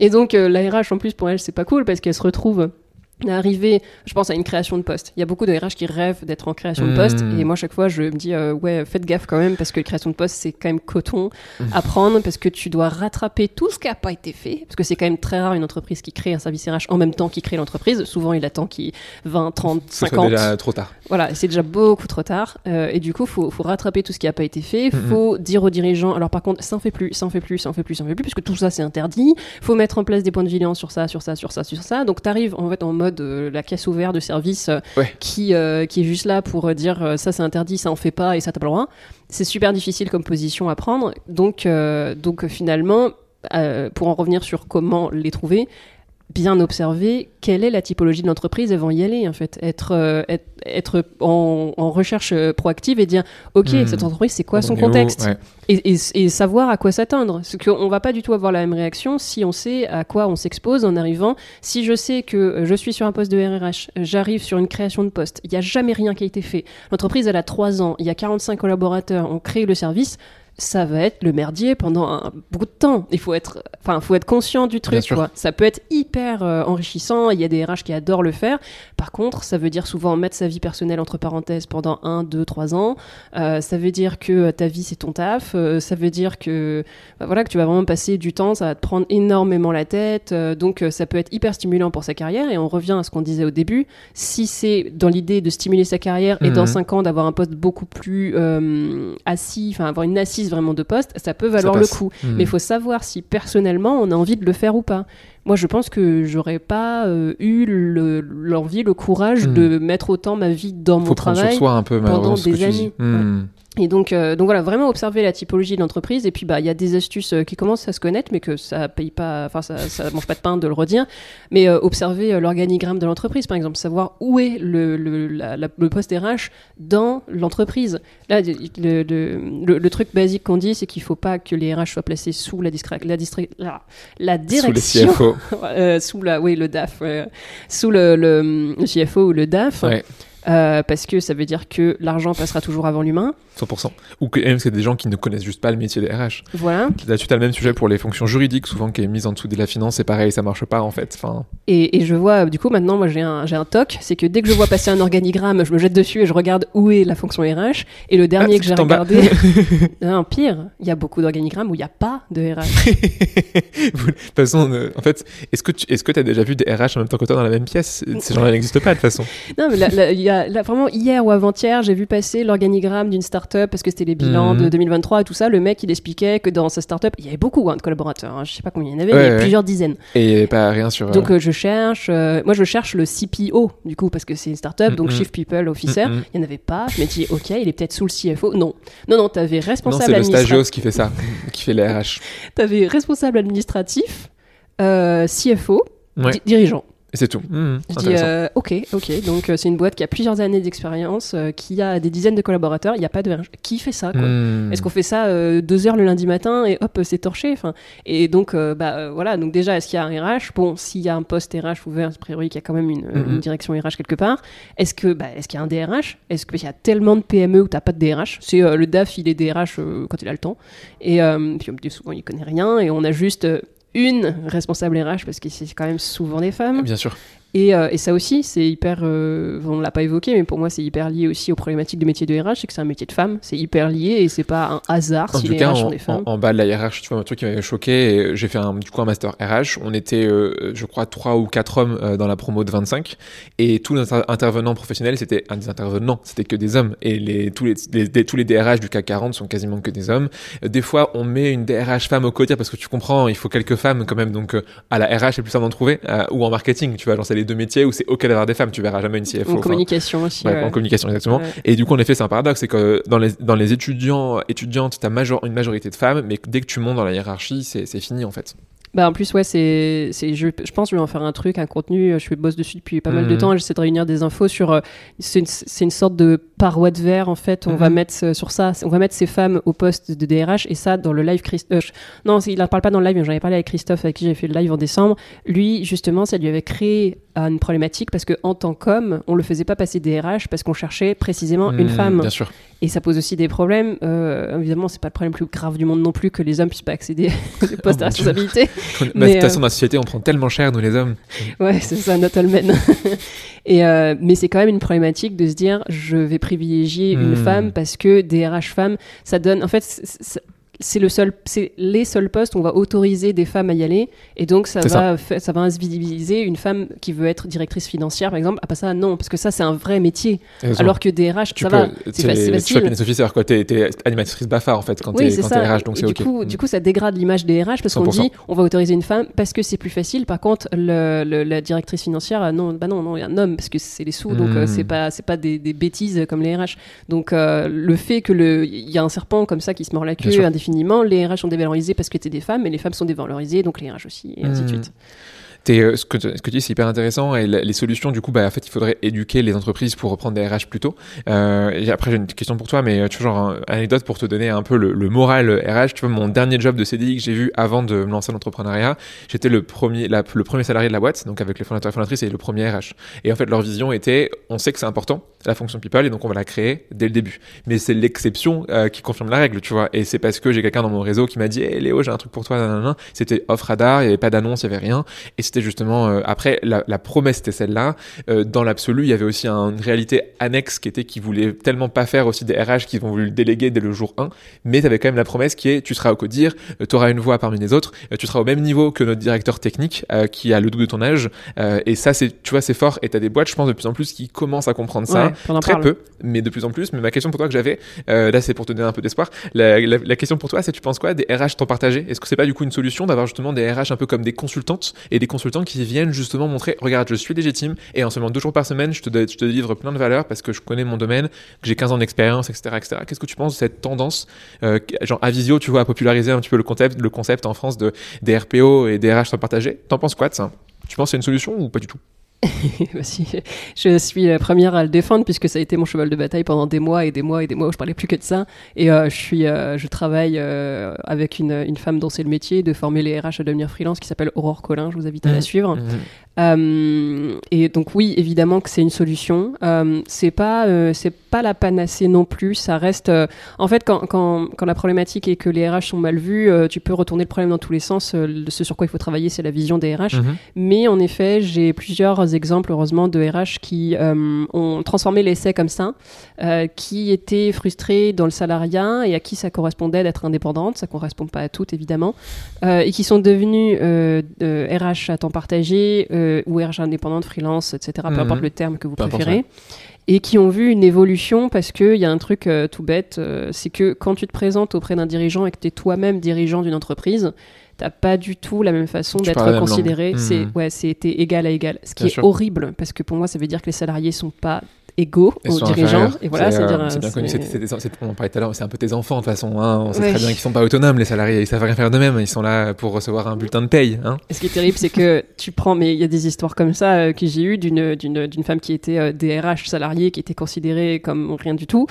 Et donc, euh, la RH, en plus, pour elle, c'est pas cool parce qu'elle se retrouve arriver, je pense à une création de poste. Il y a beaucoup de RH qui rêvent d'être en création de poste hmm. et moi chaque fois je me dis euh, ouais faites gaffe quand même parce que la création de poste c'est quand même coton à prendre parce que tu dois rattraper tout ce qui n'a pas été fait parce que c'est quand même très rare une entreprise qui crée un service RH en même temps qu'il crée l'entreprise. Souvent il attend qu'il 20, 30, 50. C'est déjà trop tard. Voilà, c'est déjà beaucoup trop tard euh, et du coup faut, faut rattraper tout ce qui n'a pas été fait. Faut dire aux dirigeants alors par contre ça en fait plus, ça en fait plus, ça en fait plus, ça en fait plus puisque tout ça c'est interdit. Faut mettre en place des points de vigilance sur ça, sur ça, sur ça, sur ça. Donc tu arrives en fait en mode euh, la caisse ouverte de service euh, qui, euh, qui est juste là pour dire ça c'est interdit, ça en fait pas et ça t'as pas le droit. C'est super difficile comme position à prendre. Donc, donc finalement, pour en revenir sur comment les trouver, bien observer quelle est la typologie de l'entreprise avant y aller en fait. Être euh, être, en, recherche euh, proactive et dire ok hmm. cette entreprise c'est quoi son contexte et, et, savoir à quoi s'attendre. Parce qu'on va pas du tout avoir la même réaction si on sait à quoi on s'expose en arrivant. Si je sais que euh, je suis sur un poste de RRH j'arrive sur une création de poste il n'y a jamais rien qui a été fait. L'entreprise elle a 3 ans il y a 45 collaborateurs on crée le service ça va être le merdier pendant un, beaucoup de temps. Il faut être, enfin, faut être conscient du truc. Quoi. Ça peut être hyper euh, enrichissant. Il y a des RH qui adorent le faire. Par contre, ça veut dire souvent mettre sa vie personnelle entre parenthèses pendant un, deux, trois ans. Euh, ça veut dire que euh, ta vie c'est ton taf. ça veut dire que, bah, voilà, que tu vas vraiment passer du temps. Ça va te prendre énormément la tête. donc, ça peut être hyper stimulant pour sa carrière. Et on revient à ce qu'on disait au début. Si c'est dans l'idée de stimuler sa carrière et dans mhm. cinq ans d'avoir un poste beaucoup plus assis, enfin avoir une assise vraiment de poste, ça peut valoir le coup. Hmm. Mais il faut savoir si personnellement on a envie de le faire ou pas. Moi, je pense que j'aurais pas euh, eu l'envie, le, courage hmm. de mettre autant ma vie dans mon travail soi un peu, pendant des années. Hmm. Et donc, euh, donc voilà, vraiment observer la typologie de l'entreprise. Et puis, bah, il y a des astuces euh, qui commencent à se connaître, mais que ça paye pas, enfin, ça, ça mange pas de pain de le redire. Mais euh, observer euh, l'organigramme de l'entreprise, par exemple, savoir où est le, le, la- la- le poste RH dans l'entreprise. Là, le, le, le- le truc basique qu'on dit, c'est qu'il faut pas que les RH soient placés sous la, la, la, la Sous les direction, CFO. sous la, oui, le DAF, sous le, le, le CFO ou le DAF. Ouais, Euh, parce que ça veut dire que l'argent passera toujours avant l'humain. 100%. Ou que même c'est des gens qui ne connaissent juste pas le métier des RH. Voilà. Là-dessus, tu as le même sujet pour les fonctions juridiques, souvent qui est mise en dessous de la finance, c'est pareil, ça marche pas en fait. Enfin, Et, et je vois, du coup, maintenant, moi j'ai un, j'ai un toc, c'est que dès que je vois passer un organigramme, je me jette dessus et je regarde où est la fonction RH. Et le dernier Ah, que j'ai regardé. non, pire, il y a beaucoup d'organigrammes où il n'y a pas de RH. de toute façon, euh, en fait, est-ce que tu est-ce que as déjà vu des RH en même temps que toi dans la même pièce? Ces gens-là n'existent pas de toute façon. non, mais là, là, y a, là, vraiment, hier ou avant-hier, j'ai vu passer l'organigramme d'une start-up parce que c'était les bilans Mhm. de 2023 et tout ça. Le mec, il expliquait que dans sa start-up, il y avait beaucoup hein, de collaborateurs. hein. je sais pas combien il y en avait, Ouais, mais ouais. plusieurs dizaines. Et pas rien sur. euh, Donc euh, je cherche, euh, moi je cherche le CPO du coup parce que c'est une startup, donc Mhm. Chief People Officer. Mhm. Il n'y en avait pas. Je me dis ok, il est peut-être sous le CFO. Non, non, non, t'avais non, responsable c'est le stagios qui fait ça, qui fait les RH. T'avais responsable administratif, euh, CFO, Ouais. dirigeant. Et c'est tout. Mhm, Je dis euh, ok, ok. Donc euh, c'est une boîte qui a plusieurs années d'expérience, euh, qui a des dizaines de collaborateurs. Il n'y a pas de RH. Qui fait ça quoi Mhm. Est-ce qu'on fait ça euh, deux heures le lundi matin et hop, c'est torché enfin, Et donc, euh, bah, voilà. Donc, déjà, est-ce qu'il y a un RH Bon, s'il y a un poste RH ouvert, a priori, qu'il y a quand même une, une direction RH quelque part. Est-ce que, bah, est-ce qu'il y a un DRH Est-ce qu'il y a tellement de PME où t'as pas de DRH C'est euh, le DAF, il est DRH euh, quand il a le temps. Et euh, puis, on me dit souvent, il connaît rien. Et on a juste euh, une responsable RH parce que c'est quand même souvent des femmes. Bien sûr. Et, euh, et ça aussi, c'est hyper. euh, on l'a pas évoqué, mais pour moi, c'est hyper lié aussi aux problématiques du métier de RH. C'est que c'est un métier de femme. C'est hyper lié et c'est pas un hasard En si tout les cas, RH sont en, des femmes. en- en bas de la hiérarchie, tu vois, un truc qui m'avait choqué, j'ai fait un, du coup un master RH. On était, euh, je crois, trois ou quatre hommes dans la promo de 25, et tous les inter- intervenants professionnels, c'était un des intervenants, c'était que des hommes, et les, tous, les, les- les- tous les DRH du CAC 40 sont quasiment que des hommes. Des fois, on met une DRH femme au quotidien parce que tu comprends, il faut quelques femmes quand même, donc à la RH, c'est plus simple d'en trouver, euh, ou en marketing, tu vois, genre c'est les deux métiers où c'est ok d'avoir des femmes, tu verras jamais une CFO. en communication aussi. Ouais, ouais. en communication exactement. Ouais. Et du coup, en effet, c'est un paradoxe, c'est que dans les, dans les étudiants, étudiantes, t'as major, une majorité de femmes, mais dès que tu montes dans la hiérarchie, c'est fini en fait. Bah en plus ouais c'est c'est je, je pense que je vais en faire un truc un contenu je bosse dessus depuis pas mal de Mhm. temps j'essaie de réunir des infos sur euh, c'est une, c'est une sorte de paroi de verre en fait on Mhm. va mettre euh, sur ça on va mettre ces femmes au poste de DRH et ça dans le live Christ- euh, non il en parle pas dans le live mais j'en avais parlé avec Christophe avec qui j'ai fait le live en décembre lui justement ça lui avait créé euh, une problématique parce que en tant qu'homme on le faisait pas passer DRH parce qu'on cherchait précisément une Hmm, femme Bien sûr. et ça pose aussi des problèmes. Euh, évidemment, c'est pas le problème le plus grave du monde non plus que les hommes puissent pas accéder aux postes Oh à Dieu. responsabilité. De toute façon, dans la société, on prend tellement cher, nous les hommes. Ouais, c'est ça, not all men. Et euh, mais c'est quand même une problématique de se dire, je vais privilégier une Hmm. femme parce que des RH femmes, ça donne. En fait, c'est- le seul, c'est les seuls postes où on va autoriser des femmes à y aller, et donc ça va, ça va invisibiliser une femme qui veut être directrice financière, par exemple. Ah, pas ça, non, parce que ça c'est un vrai métier. Alors que des RH, tu ça peux, va, c'est tu facile. business officer, quoi. T'es, t'es animatrice BAFA, en fait, quand Oui, t'es, quand RH, donc c'est du, coup, du coup, ça dégrade l'image des RH parce qu'on 100%. dit on va autoriser une femme parce que c'est plus facile. Par contre, le, le- la directrice financière, non, bah non, non, il y a un homme parce que c'est les sous, donc euh, c'est pas, c'est pas des, des bêtises comme les RH. Donc euh, le fait que le, il y a un serpent comme ça qui se mord la queue sûr. Les RH sont dévalorisés parce que t'es des femmes, et les femmes sont dévalorisées, donc les RH aussi, et ainsi de Mm. suite. T'es, euh, ce, que, ce que tu dis, c'est hyper intéressant. Et les solutions, du coup, bah, en fait, il faudrait éduquer les entreprises pour reprendre des RH plus tôt. Euh, et après, j'ai une question pour toi, mais euh, tu vois, genre, anecdote pour te donner un peu le, le moral RH. Tu vois, mon dernier job de CDI que j'ai vu avant de me lancer dans l'entrepreneuriat, j'étais le premier, le premier salarié de la boîte, donc avec les fondateurs et fondatrices, et le premier RH. Et en fait, leur vision était, on sait que c'est important, la fonction people, et donc on va la créer dès le début. Mais c'est l'exception euh, qui confirme la règle, tu vois. Et c'est parce que j'ai quelqu'un dans mon réseau qui m'a dit, hey, Léo, j'ai un truc pour toi. C'était off radar, il n'y avait pas d'annonce, il n'y avait rien. C'était justement, euh, après, la, la promesse c'était celle-là. Euh, dans l'absolu, il y avait aussi un- une réalité annexe qui était qu'ils voulaient tellement pas faire aussi des RH qu'ils ont voulu le déléguer dès le jour 1. Mais tu avais quand même la promesse qui est, tu seras au codir, tu auras une voix parmi les autres, euh, tu seras au même niveau que notre directeur technique euh, qui a le double de ton âge. Euh, et ça, c'est, tu vois, c'est fort. Et tu as des boîtes, je pense, de plus en plus qui commencent à comprendre ça. Ouais, Très parle. peu, mais de plus en plus. Mais ma question pour toi que j'avais, euh, là c'est pour te donner un peu d'espoir. La, la- la question pour toi, c'est tu penses quoi des RH temps partagé Est-ce que c'est pas du coup une solution d'avoir justement des RH un peu comme des consultantes et des consultants consultants qui viennent justement montrer, regarde, je suis légitime et en seulement deux jours par semaine, je te, je délivre plein de valeurs parce que je connais mon domaine, que j'ai 15 ans d'expérience, etc., etc. Qu'est-ce que tu penses de cette tendance, euh, genre Avisio, tu vois, à populariser un petit peu le concept, le concept en France de des RPO et des RH sans partager? T'en penses quoi de ça? Tu penses que c'est une solution ou pas du tout? je suis la première à le défendre puisque ça a été mon cheval de bataille pendant des mois et des mois et des mois où je parlais plus que de ça. Et euh, je suis, euh, je travaille euh, avec une, une, femme dont c'est le métier de former les RH à devenir freelance qui s'appelle Aurore Collin. Je vous invite à la mmh. suivre. Mmh. et donc oui, évidemment que c'est une solution. c'est pas, c'est pas la panacée non plus. Ça reste, en fait, quand, quand, quand, la problématique est que les RH sont mal vus, tu peux retourner le problème dans tous les sens. ce sur quoi il faut travailler, c'est la vision des RH. Mmh. Mais en effet, j'ai plusieurs exemples, heureusement, de RH qui euh, ont transformé l'essai comme ça, euh, qui étaient frustrés dans le salariat et à qui ça correspondait d'être indépendante, ça correspond pas à toutes évidemment, euh, et qui sont devenus RH à temps partagé ou RH indépendante, freelance, etc., peu mhm. importe le terme que vous préférez et qui ont vu une évolution parce qu'il y a un truc tout bête, c'est que quand tu te présentes auprès d'un dirigeant et que tu es toi-même dirigeant d'une entreprise, t'as pas du tout la même façon d'être considéré. C'est mmh. ouais, c'était égal à égal. Ce qui est horrible parce que pour moi, ça veut dire que les salariés sont pas égaux aux dirigeants. Et voilà, c'est euh, bien connu. on parlait tout à l'heure, c'est un peu tes enfants de toute façon. Hein. On sait très bien qu'ils sont pas autonomes, les salariés. Ils savent rien faire d'eux-mêmes. Ils sont là pour recevoir un bulletin de paye. Hein. Et ce qui est terrible, c'est que tu prends, mais il y a des histoires comme ça euh, que j'ai eues d'une d'une femme qui était euh, DRH salariée, qui était considérée comme rien du tout,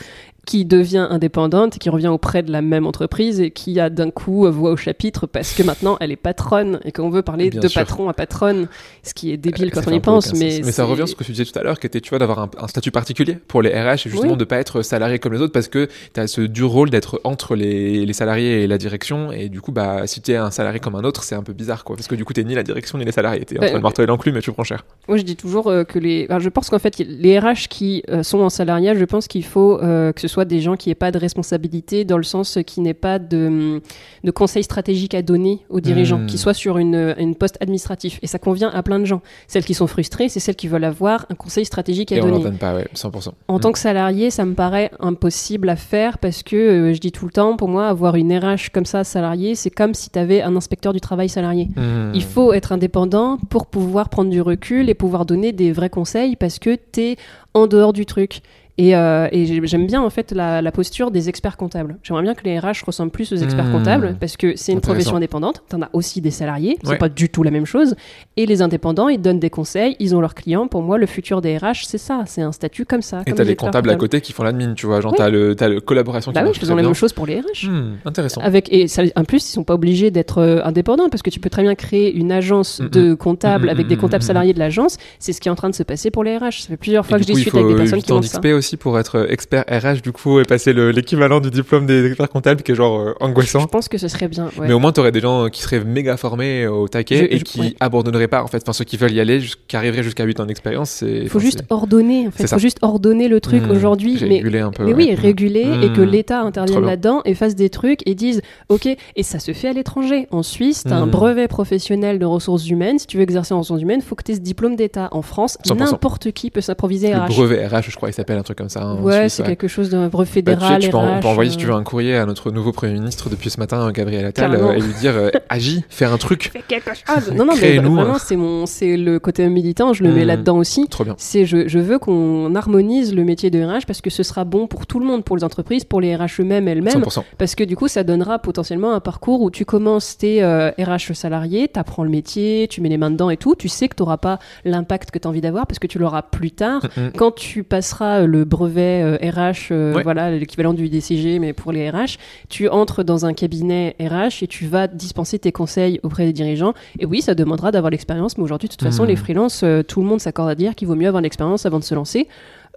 qui devient indépendante, qui revient auprès de la même entreprise et qui a d'un coup voix au chapitre parce que maintenant elle est patronne et qu'on veut parler de patron à patronne, ce qui est débile euh, quand on y pense. Mais, mais ça revient à ce que tu disais tout à l'heure, qui était tu vois d'avoir un, statut particulier pour les RH et justement de pas être salarié comme les autres parce que tu as ce dur rôle d'être entre les, les, salariés et la direction et du coup bah si tu es un salarié comme un autre c'est un peu bizard quoi parce que du coup tu ni la direction ni les salariés, tu es en train de marteler l'enclume mais tu prends cher. Moi je dis toujours euh, que les, je pense qu'en fait les RH qui euh, sont en salariat, je pense qu'il faut que ce soit des gens qui n'aient pas de responsabilité, dans le sens qui n'aient pas de, de conseils stratégiques à donner aux dirigeants, hmm. qui soient sur une, une, poste administratif. Et ça convient à plein de gens. Celles qui sont frustrées, c'est celles qui veulent avoir un conseil stratégique à Et donner. On donne pas, ouais, 100%. En tant hmm. que salarié, ça me paraît impossible à faire parce que, euh, je dis tout le temps, pour moi, avoir une RH comme ça salarié, c'est comme si tu avais un inspecteur du travail salarié. Hmm. Il faut être indépendant pour pouvoir prendre du recul et pouvoir donner des vrais conseils parce que tu es en dehors du truc. Et, euh, j'aime bien en fait la, posture des experts comptables. J'aimerais bien que les RH ressemblent plus aux experts mmh. comptables parce que c'est une profession indépendante. Tu en as aussi des salariés, c'est pas du tout la même chose. Et les indépendants, ils donnent des conseils, ils ont leurs clients. Pour moi, le futur des RH, c'est ça, c'est un statut comme ça. Et t'as les comptables, à côté qui font l'admin, tu vois. Genre, t'as le, as le collaboration bah qui oui, faisons la même chose pour les RH. Mmh, intéressant. Avec, et en plus, ils sont pas obligés d'être euh, indépendants parce que tu peux très bien créer une agence mmh, de comptables avec des comptables salariés de l'agence. C'est ce qui est en train de se passer pour les RH. Ça fait plusieurs fois que je discute avec des personnes qui ont ça. Aussi pour être expert RH du coup et passer l'équivalent du diplôme des experts comptables qui est genre euh, angoissant. Je pense que ce serait bien. Mais au moins tu aurais des gens qui seraient méga formés au taquet et qui abandonneraient pas en fait, enfin ceux qui veulent y aller, qui arriveraient jusqu'à 8 ans d'expérience. Il faut juste ordonner en fait, il faut juste ordonner le truc mmh. aujourd'hui. Mais, réguler un peu, mais oui, réguler et que mmh. l'État intervienne là-dedans et fasse des trucs et dise ok et ça se fait à l'étranger. En Suisse, tu as un mmh. brevet professionnel de ressources humaines. Si tu veux exercer en ressources humaines, faut que tu aies ce diplôme d'État. En France, n'importe qui peut s'improviser RH. Le brevet RH, je crois, il s'appelle un truc comme ça. Hein, ouais, c'est quelque chose d'un fédéral. Bah, tu, peux, on peut envoyer, si tu veux, un courrier à notre nouveau Premier ministre depuis ce matin, Gabriel Attal, euh, et lui dire euh, agis, fais un truc. Fais quelque chose. non, non, mais vraiment, c'est mon, c'est le côté militant, je le mets mmh. là-dedans aussi. Trop bien. C'est, je, je veux qu'on harmonise le métier de RH parce que ce sera bon pour tout le monde, pour les entreprises, pour les RH eux-mêmes, elles-mêmes. Parce que du coup, ça donnera potentiellement un parcours où tu commences tes RH euh, salariés, tu apprends le métier, tu mets les mains dedans et tout. Tu sais que tu n'auras pas l'impact que tu as envie d'avoir parce que tu l'auras plus tard. Mmh, mmh. Quand tu passeras le brevet RH euh, voilà l'équivalent du DCG, mais pour les RH. Tu entres dans un cabinet RH et tu vas dispenser tes conseils auprès des dirigeants. Et oui, ça demandera d'avoir l'expérience, mais aujourd'hui, de toute façon, hmm. les freelances, euh, tout le monde s'accorde à dire qu'il vaut mieux avoir l'expérience avant de se lancer.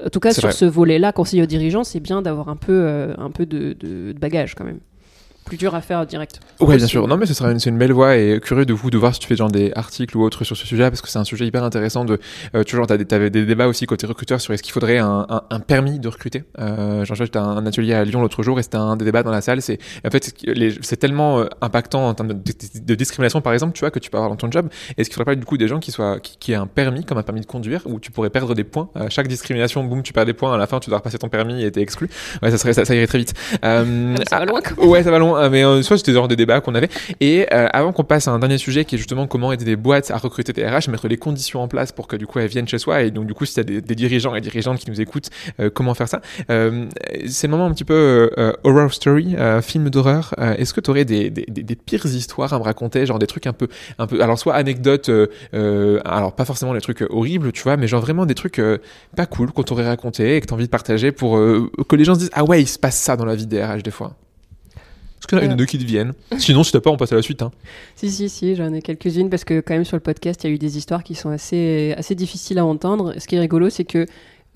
En tout cas, sur ce volet-là, conseiller aux dirigeants, c'est bien d'avoir un peu, euh, un peu de, de bagage quand même plus dur à faire direct. Oui, bien sûr. Non, mais ce sera une, une belle voie et curieux de vous de voir si tu fais genre des articles ou autres sur ce sujet parce que c'est un sujet hyper intéressant. De, euh, tu vois, avais des débats aussi côté recruteur sur est-ce qu'il faudrait un, un, un, permis de recruter. Euh, genre, j'étais un, un atelier à Lyon l'autre jour et c'était un des débats dans la salle. C'est en fait c'est tellement euh, impactant en termes de, discrimination par exemple, tu vois, que tu peux avoir dans ton job. Est-ce qu'il faudrait pas du coup des gens qui soient qui, aient un permis comme un permis de conduire où tu pourrais perdre des points? À chaque discrimination, boum, tu perds des points. À la fin, tu dois repasser ton permis et t'es exclu. Ouais, ça serait ça, ça irait très vite. Euh, ah, ça va loin. Ouais, ça va loin euh, mais euh, soit c'était genre des débats qu'on avait. Et euh, avant qu'on passe à un dernier sujet qui est justement comment aider des boîtes à recruter des RH, mettre les conditions en place pour que du coup elles viennent chez soi. Et donc du coup, si tu as des, dirigeants et dirigeantes qui nous écoutent, euh, comment faire ça? Euh, C'est le moment un petit peu euh, horror story, film d'horreur. Est-ce que tu aurais des, des, des, pires histoires à me raconter, genre des trucs un peu, un peu, alors soit anecdotes, alors pas forcément les trucs horribles, tu vois, mais genre vraiment des trucs pas cool qu'on t'aurait raconté et que t'as envie de partager pour que les gens se disent ah ouais il se passe ça dans la vie des RH des fois. Est-ce en a une ou Euh. deux qui te viennent Sinon si t'as pas on passe à la suite. Hein. Si, si, si, j'en ai quelques-unes parce que quand même sur le podcast, il y a eu des histoires qui sont assez, assez difficiles à entendre. Ce qui est rigolo, c'est que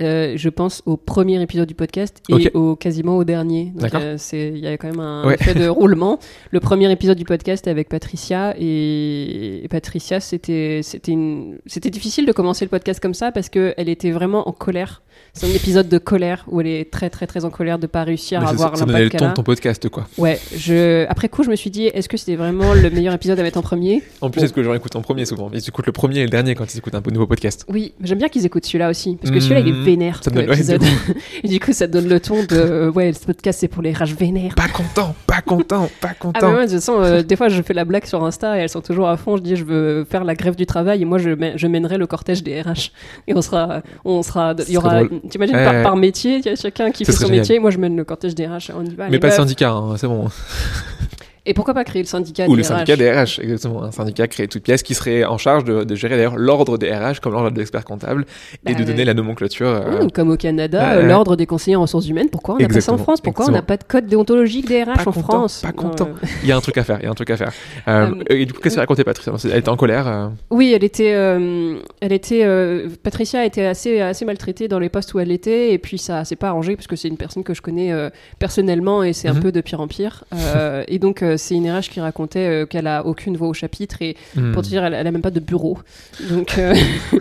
euh, je pense au premier épisode du podcast et au quasiment au dernier. Donc, euh, c'est- il y a quand même un Ouais. effet de roulement. Le premier épisode du podcast est avec Patricia et, et Patricia, c'était c'était une- c'était difficile de commencer le podcast comme ça parce que elle était vraiment en colère. C'est un épisode de colère où elle est très très très en colère de pas réussir Mais à avoir le l'impact qu'elle ton de ton podcast quoi. Ouais, je après coup je me suis dit est-ce que c'était vraiment le meilleur épisode à mettre en premier? En plus Bon. c'est ce que les gens écoutent en premier souvent. Ils écoutent le premier et le dernier quand ils écoutent un nouveau podcast. Oui, j'aime bien qu'ils écoutent celui-là aussi, parce que celui-là, il est. vénère Ça comme donne- ouais, épisode. de Et du coup, ça donne le ton de euh, ouais, ce podcast, c'est pour les rages vénères. Pas content, pas content, pas Ah, content. mais ouais, de toute façon, euh, des fois, je fais la blague sur Insta et elles sont toujours à fond. Je dis, je veux faire la grève du travail et moi, je, mè- je mènerai le cortège des RH. Et on sera, on sera, il y aura, t'imagines, Ouais, par, métier, il y a chacun qui fait son génial. métier. Moi, je mène le cortège des RH. On y va. mais pas syndicat, hein, c'est bon. Et pourquoi pas créer le syndicat Ou des le RH syndicat des RH, exactement. Un syndicat créé de toutes pièces qui serait en charge de, de gérer d'ailleurs l'ordre des RH comme l'ordre de l'expert comptable et Bah, de donner la nomenclature. euh, Oui, comme au Canada, Ouais, euh, l'ordre des conseillers en ressources humaines, pourquoi on n'a pas ça en France? Pourquoi on n'a pas de code déontologique des RH Pas en content, France? pas content. Euh, Il y a un truc à faire, il y a un truc à faire. Euh, Euh, et du coup, qu'est-ce qu'elle racontait Patricia? Elle était en colère. Oui, elle était, elle était, Patricia était assez, assez maltraitée dans les postes où elle était, et puis ça s'est pas arrangé parce que c'est une personne que je connais personnellement et c'est un Mhm. peu de pire en pire. Et donc c'est une RH qui racontait euh, qu'elle a aucune voix au chapitre et hmm. pour te dire, elle, elle a même pas de bureau. Donc euh,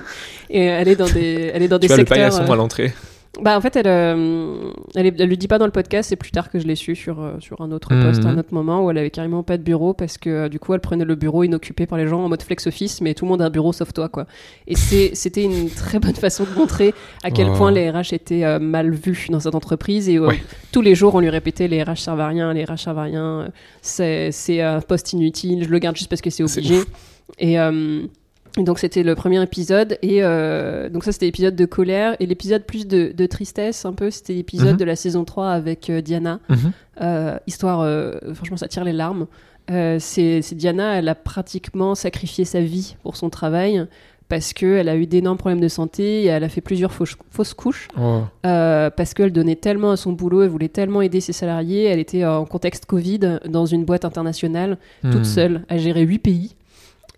et elle est dans des, elle est dans Tu des vois le paillasson euh, à l'entrée. Bah en fait elle, euh, elle, elle le dit pas dans le podcast, c'est plus tard que je l'ai su sur euh, sur un autre Mhm. poste, un autre moment où elle avait carrément pas de bureau parce que euh, du coup elle prenait le bureau inoccupé par les gens en mode flex office, mais tout le monde a un bureau sauf toi quoi. Et c'était une très bonne façon de montrer à quel Oh. point les RH étaient euh, mal vus dans cette entreprise et Ouais. tous les jours on lui répétait les RH servent à rien, les RH servent à rien, c'est c'est un poste inutile, je le garde juste parce que c'est obligé. Et euh, et donc c'était le premier épisode et euh, donc ça c'était l'épisode de colère et l'épisode plus de, de tristesse un peu c'était l'épisode Mhm. de la saison 3 avec euh, Diana Mhm. Euh, histoire franchement ça tire les larmes c'est Diana elle a pratiquement sacrifié sa vie pour son travail parce qu'elle a eu d'énormes problèmes de santé et elle a fait plusieurs fausses, fausses couches Oh. euh, parce qu'elle donnait tellement à son boulot, elle voulait tellement aider ses salariés, elle était en contexte Covid dans une boîte internationale toute Hmm. seule à gérer huit pays.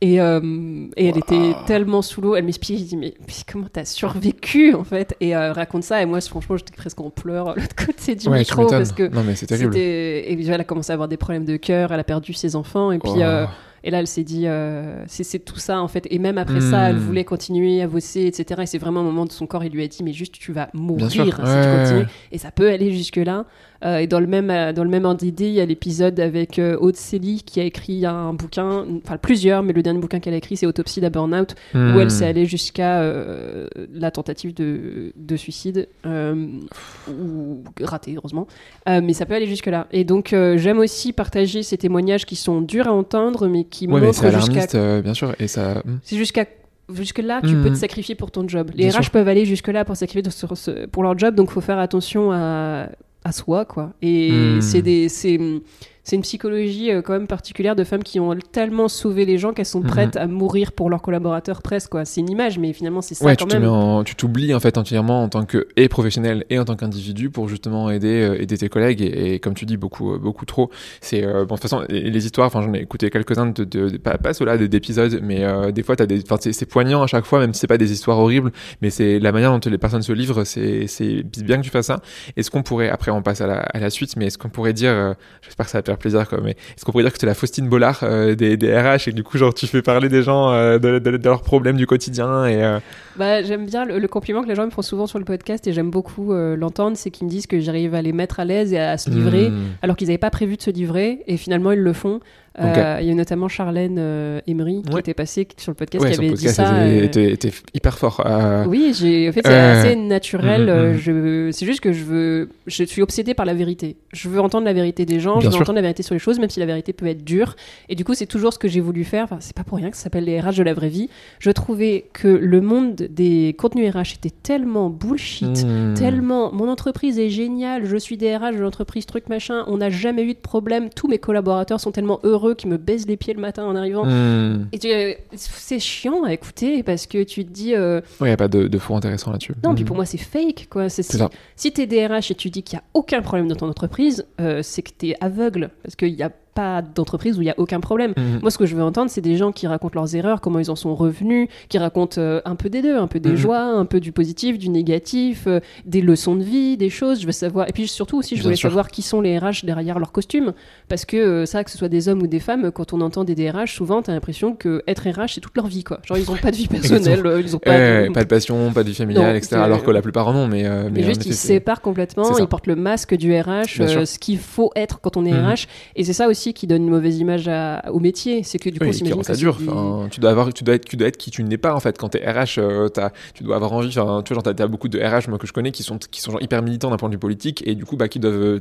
Et, euh, et elle était tellement sous l'eau, elle m'expliquait, je dis mais, mais comment t'as survécu en fait? Et euh, raconte ça, et moi franchement j'étais presque en pleurs de l'autre côté du Ouais, micro parce que Non, mais c'est terrible. Et puis, elle a commencé à avoir des problèmes de cœur, elle a perdu ses enfants, et puis... Oh. euh, et là, elle s'est dit, euh, c'est tout ça en fait. Et même après Hmm. ça, elle voulait continuer à bosser, etc. Et c'est vraiment un moment de son corps, il lui a dit, mais juste, tu vas mourir si Ouais, tu continues. Et ça peut aller jusque-là. Euh, et dans le même, euh, dans le même ordre d'idée, il y a l'épisode avec Aude Célie qui a écrit un bouquin, enfin plusieurs, mais le dernier bouquin qu'elle a écrit, c'est Autopsie d'un burn-out, où Hmm. elle s'est allée jusqu'à la tentative de, de suicide, ou ratée, heureusement. Mais ça peut aller jusque-là. Et donc, j'aime aussi partager ces témoignages qui sont durs à entendre, mais qui Ouais, montrent jusqu'à euh, bien sûr. Et ça. hmm. c'est jusqu'à jusque là tu peux te sacrifier pour ton job. Les Bien RH sûr. peuvent aller jusque là pour sacrifier sur pour leur job, donc faut faire attention à, à soi quoi. Et Mhm. c'est des c'est une psychologie euh, quand même particulière de femmes qui ont tellement sauvé les gens qu'elles sont Mhm. prêtes à mourir pour leurs collaborateurs presque quoi. C'est une image, mais finalement c'est ça Ouais, quand tu même. en- tu t'oublies en fait entièrement en tant que et professionnel et en tant qu'individu pour justement aider euh, aider tes collègues et, et comme tu dis beaucoup euh, beaucoup trop. C'est euh, bon de toute façon les, histoires. Enfin j'en ai écouté quelques uns de, de, de- pas pas ceux-là d'épisodes, mais euh, des fois t'as des. Enfin c'est c'est poignant à chaque fois même si c'est pas des histoires horribles, mais c'est la manière dont les personnes se livrent. C'est c'est bien que tu fasses ça. Est-ce qu'on pourrait après on passe à la, à la suite, mais est-ce qu'on pourrait dire euh, j'espère que ça va te faire plaisir quoi, mais est-ce qu'on pourrait dire que c'est la Faustine Bollard euh, des, des RH et que du coup genre tu fais parler des gens euh, de, de- de leurs problèmes du quotidien et euh, Bah, j'aime bien le, le compliment que les gens me font souvent sur le podcast et j'aime beaucoup l'entendre, c'est qu'ils me disent que j'arrive à les mettre à l'aise et à se livrer hmm. alors qu'ils n'avaient pas prévu de se livrer et finalement ils le font. Euh, il y a notamment Charlène euh, Emery qui était passée sur le podcast ouais, qui avait dit ça. Était, était, hyper fort. Oui, j'ai, en fait, c'est assez naturel. Mm, mm, mm. c'est juste que je veux, je suis obsédée par la vérité. Je veux entendre la vérité des gens, je veux entendre la vérité sur les choses, même si la vérité peut être dure. Et du coup, c'est toujours ce que j'ai voulu faire. Enfin, c'est pas pour rien que ça s'appelle les RH de la vraie vie. Je trouvais que le monde des contenus RH était tellement bullshit, tellement mon entreprise est géniale, je suis des RH de l'entreprise truc machin, on n'a jamais eu de problème, tous mes collaborateurs sont tellement heureux qu'ils me baisent les pieds le matin en arrivant. Hmm. Et c'est chiant à écouter parce que tu te dis. Euh... il n'y a pas de, de fond intéressant là-dessus. Non, puis hmm. pour moi, c'est fake. Quoi. Si, si tu es DRH et tu dis qu'il n'y a aucun problème dans ton entreprise, euh, c'est que tu es aveugle. Parce qu'il y a d'entreprise où il n'y a aucun problème. Mhm. Moi, ce que je veux entendre, c'est des gens qui racontent leurs erreurs, comment ils en sont revenus, qui racontent euh, un peu des deux, un peu des mhm. joies, un peu du positif, du négatif, euh, des leçons de vie, des choses. Je veux savoir. Et puis surtout aussi, je voulais savoir qui sont les RH derrière leur costume. Parce que euh, ça, que ce soit des hommes ou des femmes, quand on entend des DRH, souvent, tu as l'impression que être RH, c'est toute leur vie. Quoi. Genre, ils n'ont pas de vie personnelle, ils ont pas, de... pas de passion, pas de vie familiale, etc. Alors que la plupart en ont. Mais, mais, juste, ils se séparent complètement, ils portent le masque du RH, ce qu'il faut être quand on est RH. Mhm. Et c'est ça aussi qui donne une mauvaise image au métier. C'est que du coup, oui, ça dure. tu dois avoir, tu dois être, tu dois être qui tu n'es pas en fait. Quand t'es RH, euh, as, tu dois avoir envie. tu vois, genre, t'as as beaucoup de RH moi que je connais qui sont, qui sont genre hyper militants d'un point de vue politique et du coup, bah, qui doivent euh,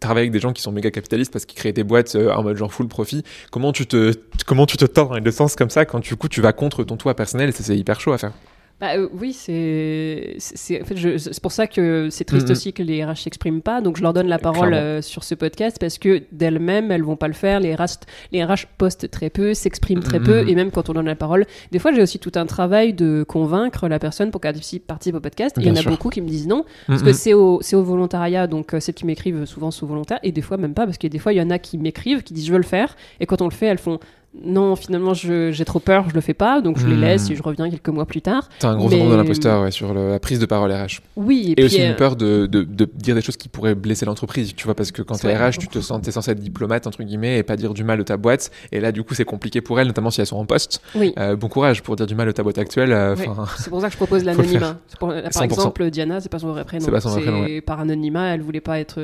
travailler avec des gens qui sont méga capitalistes parce qu'ils créent des boîtes euh, en mode genre full profit. Comment tu te, comment tu te tords dans les deux sens comme ça quand du coup tu vas contre ton toit personnel? C'est hyper chaud à faire. Bah, euh, oui, c'est en fait, pour ça que c'est triste aussi que les RH s'expriment pas. Donc je leur donne la parole euh, sur ce podcast parce que d'elles-mêmes, elles vont pas le faire. Les RH, les RH postent très peu, s'expriment très peu, et même quand on donne la parole, des fois j'ai aussi tout un travail de convaincre la personne pour qu'elle participe au podcast. il y en a beaucoup qui me disent non. Parce que c'est au, au volontariat, donc euh, celles qui m'écrivent souvent sous volontaire, et des fois même pas parce que des fois il y en a qui m'écrivent, qui disent je veux le faire, et quand on le fait, elles font non, finalement, j'ai trop peur, je le fais pas, donc je les hmm. laisse et je reviens quelques mois plus tard. T'as un gros syndrome de l'imposteur ouais, sur la prise de parole RH. Oui, et, aussi une euh, peur de, de, de, dire des choses qui pourraient blesser l'entreprise, tu vois, parce que quand t'es RH, tu te sens, t'es censé être diplomate, entre guillemets, et pas dire du mal de ta boîte, et là, du coup, c'est compliqué pour elles, notamment si elles sont en poste. Oui. Euh, bon courage pour dire du mal de ta boîte actuelle. Euh, c'est pour ça que je propose l'anonymat. Par exemple, Diana, c'est pas son vrai prénom. C'est pas son vrai prénom. Par anonymat, elle voulait pas être,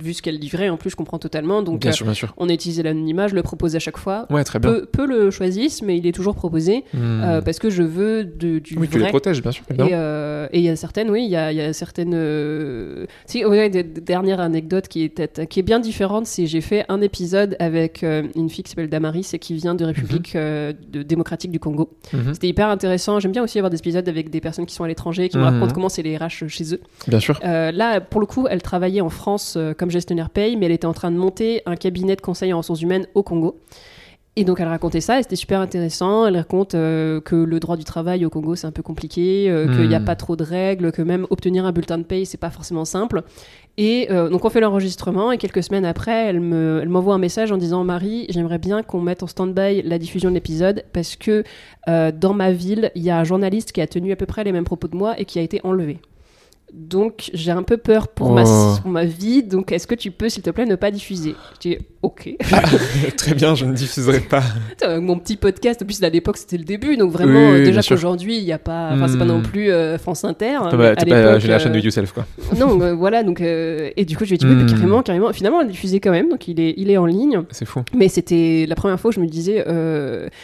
vu ce qu'elle livrait, en plus, je comprends totalement. Donc, bien sûr, bien sûr. on a utilisé l'anonymat, je le propose à chaque fois. Ouais, très bien. Peu, le choisir mais il est toujours proposé hmm. euh, parce que je veux de, du oui, vrai. tu les protèges, bien sûr. Euh, et il y a certaines, oui, il y a, y a, certaines. Euh, si, dernière anecdote qui est, qui est bien différente, c'est j'ai fait un épisode avec une fille qui s'appelle Damaris et qui vient de République mhm. de, démocratique du Congo. Mhm. C'était hyper intéressant. J'aime bien aussi avoir des épisodes avec des personnes qui sont à l'étranger, qui me mhm. racontent comment c'est les RH chez eux. Bien sûr. là, pour le coup, elle travaillait en France comme gestionnaire paye, mais elle était en train de monter un cabinet de conseil en ressources humaines au Congo. Et donc elle racontait ça, et c'était super intéressant. Elle raconte euh, que le droit du travail au Congo c'est un peu compliqué, euh, qu'il n'y a hmm. pas trop de règles, que même obtenir un bulletin de paye c'est pas forcément simple. Et euh, donc on fait l'enregistrement et quelques semaines après, elle me, elle m'envoie un message en disant Marie, j'aimerais bien qu'on mette en stand-by la diffusion de l'épisode parce que dans ma ville il y a un journaliste qui a tenu à peu près les mêmes propos de moi et qui a été enlevé. Donc j'ai un peu peur pour, ma, oh. ma, vie. Donc est-ce que tu peux, s'il te plaît, ne pas diffuser? Je dis ok. Ah, très bien, je ne diffuserai pas. Mon petit podcast, en plus à l'époque c'était le début, donc vraiment déjà qu'aujourd'hui il n'y a pas, enfin c'est pas non hmm. plus euh, France Inter. Pas, pas, pas j'ai la chaîne de euh, yourself quoi. Non, euh, voilà donc et du coup je lui ai dit oui, hmm. carrément, carrément. Finalement elle diffusé quand même, donc il est, il est en ligne. C'est fou. Mais c'était la première fois où je me disais,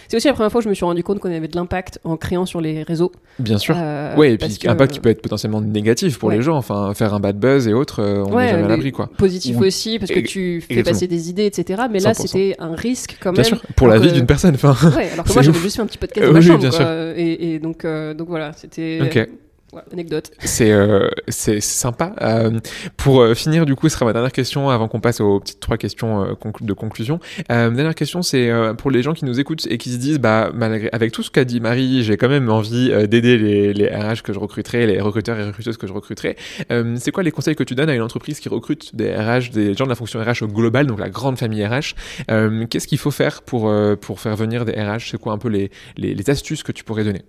c'est aussi la première fois où je me suis rendu compte qu'on avait de l'impact en créant sur les réseaux. Bien sûr. ouais, et puis impact qui peut être potentiellement négatif pour les gens. Enfin, faire un bad buzz et autres, euh, on n'est jamais à l'abri, quoi. Positif aussi, parce que tu fais passer des idées, etc. Mais là, c'était un risque quand même. Bien sûr, pour la vie d'une personne. Enfin, ouais, alors que moi, j'avais juste fait un petit podcast dans ma chambre. Et, et, donc, euh, donc voilà, c'était. Ok anecdote. C'est euh, sympa. Euh, pour euh, finir, du coup, ce sera ma dernière question avant qu'on passe aux petites trois questions euh, de conclusion. Euh, dernière question, c'est pour les gens qui nous écoutent et qui se disent, bah, malgré avec tout ce qu'a dit Marie, j'ai quand même envie d'aider les, les RH que je recruterai, les recruteurs et recruteuses que je recruterai. c'est quoi les conseils que tu donnes à une entreprise qui recrute des RH, des gens de la fonction RH au global, donc la grande famille RH Qu'est-ce qu'il faut faire pour pour faire venir des RH C'est quoi un peu les, les astuces que tu pourrais donner?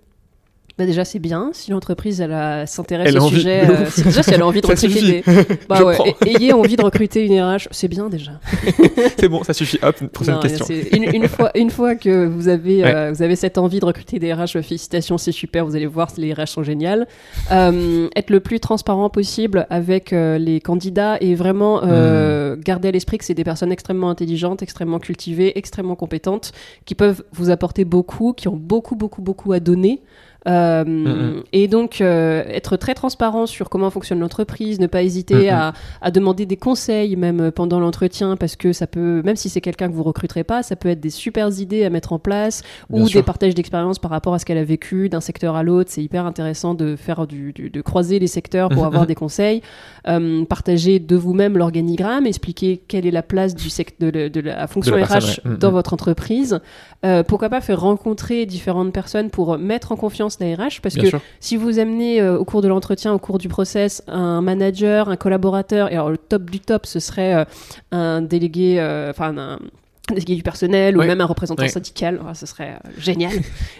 Bah déjà c'est bien si l'entreprise elle s'intéresse au sujet euh, déjà si elle a envie de recruter des... bah ouais, ayez envie de recruter une RH c'est bien déjà C'est bon, ça suffit. Hop, prochaine Non, question. Une, une fois, une fois que vous avez, Ouais. euh, vous avez cette envie de recruter des RH, euh, félicitations, c'est super, vous allez voir, les RH sont géniales. Euh, être le plus transparent possible avec euh, les candidats et vraiment euh, Hmm. garder à l'esprit que c'est des personnes extrêmement intelligentes, extrêmement cultivées, extrêmement compétentes, qui peuvent vous apporter beaucoup, qui ont beaucoup, beaucoup, beaucoup à donner. Euh, Mhm. Et donc, euh, être très transparent sur comment fonctionne l'entreprise, ne pas hésiter Mhm. à, à demander des conseils même pendant l'entretien, parce que ça peut, même si c'est quelqu'un que vous recruterez pas, ça peut être des super idées à mettre en place Bien ou sûr. des partages d'expérience par rapport à ce qu'elle a vécu d'un secteur à l'autre. C'est hyper intéressant de faire du, du- de croiser les secteurs pour avoir des conseils. Euh, partager de vous-même l'organigramme, expliquer quelle est la place du sect de, la- de la fonction la RH dans votre entreprise. Euh, pourquoi pas faire rencontrer différentes personnes pour mettre en confiance RH parce Bien que sûr. si vous amenez euh, au cours de l'entretien, au cours du process, un manager, un collaborateur, et alors le top du top, ce serait euh, un délégué, euh, enfin un délégué du personnel ou même un représentant syndical, Ah, ce serait euh, génial.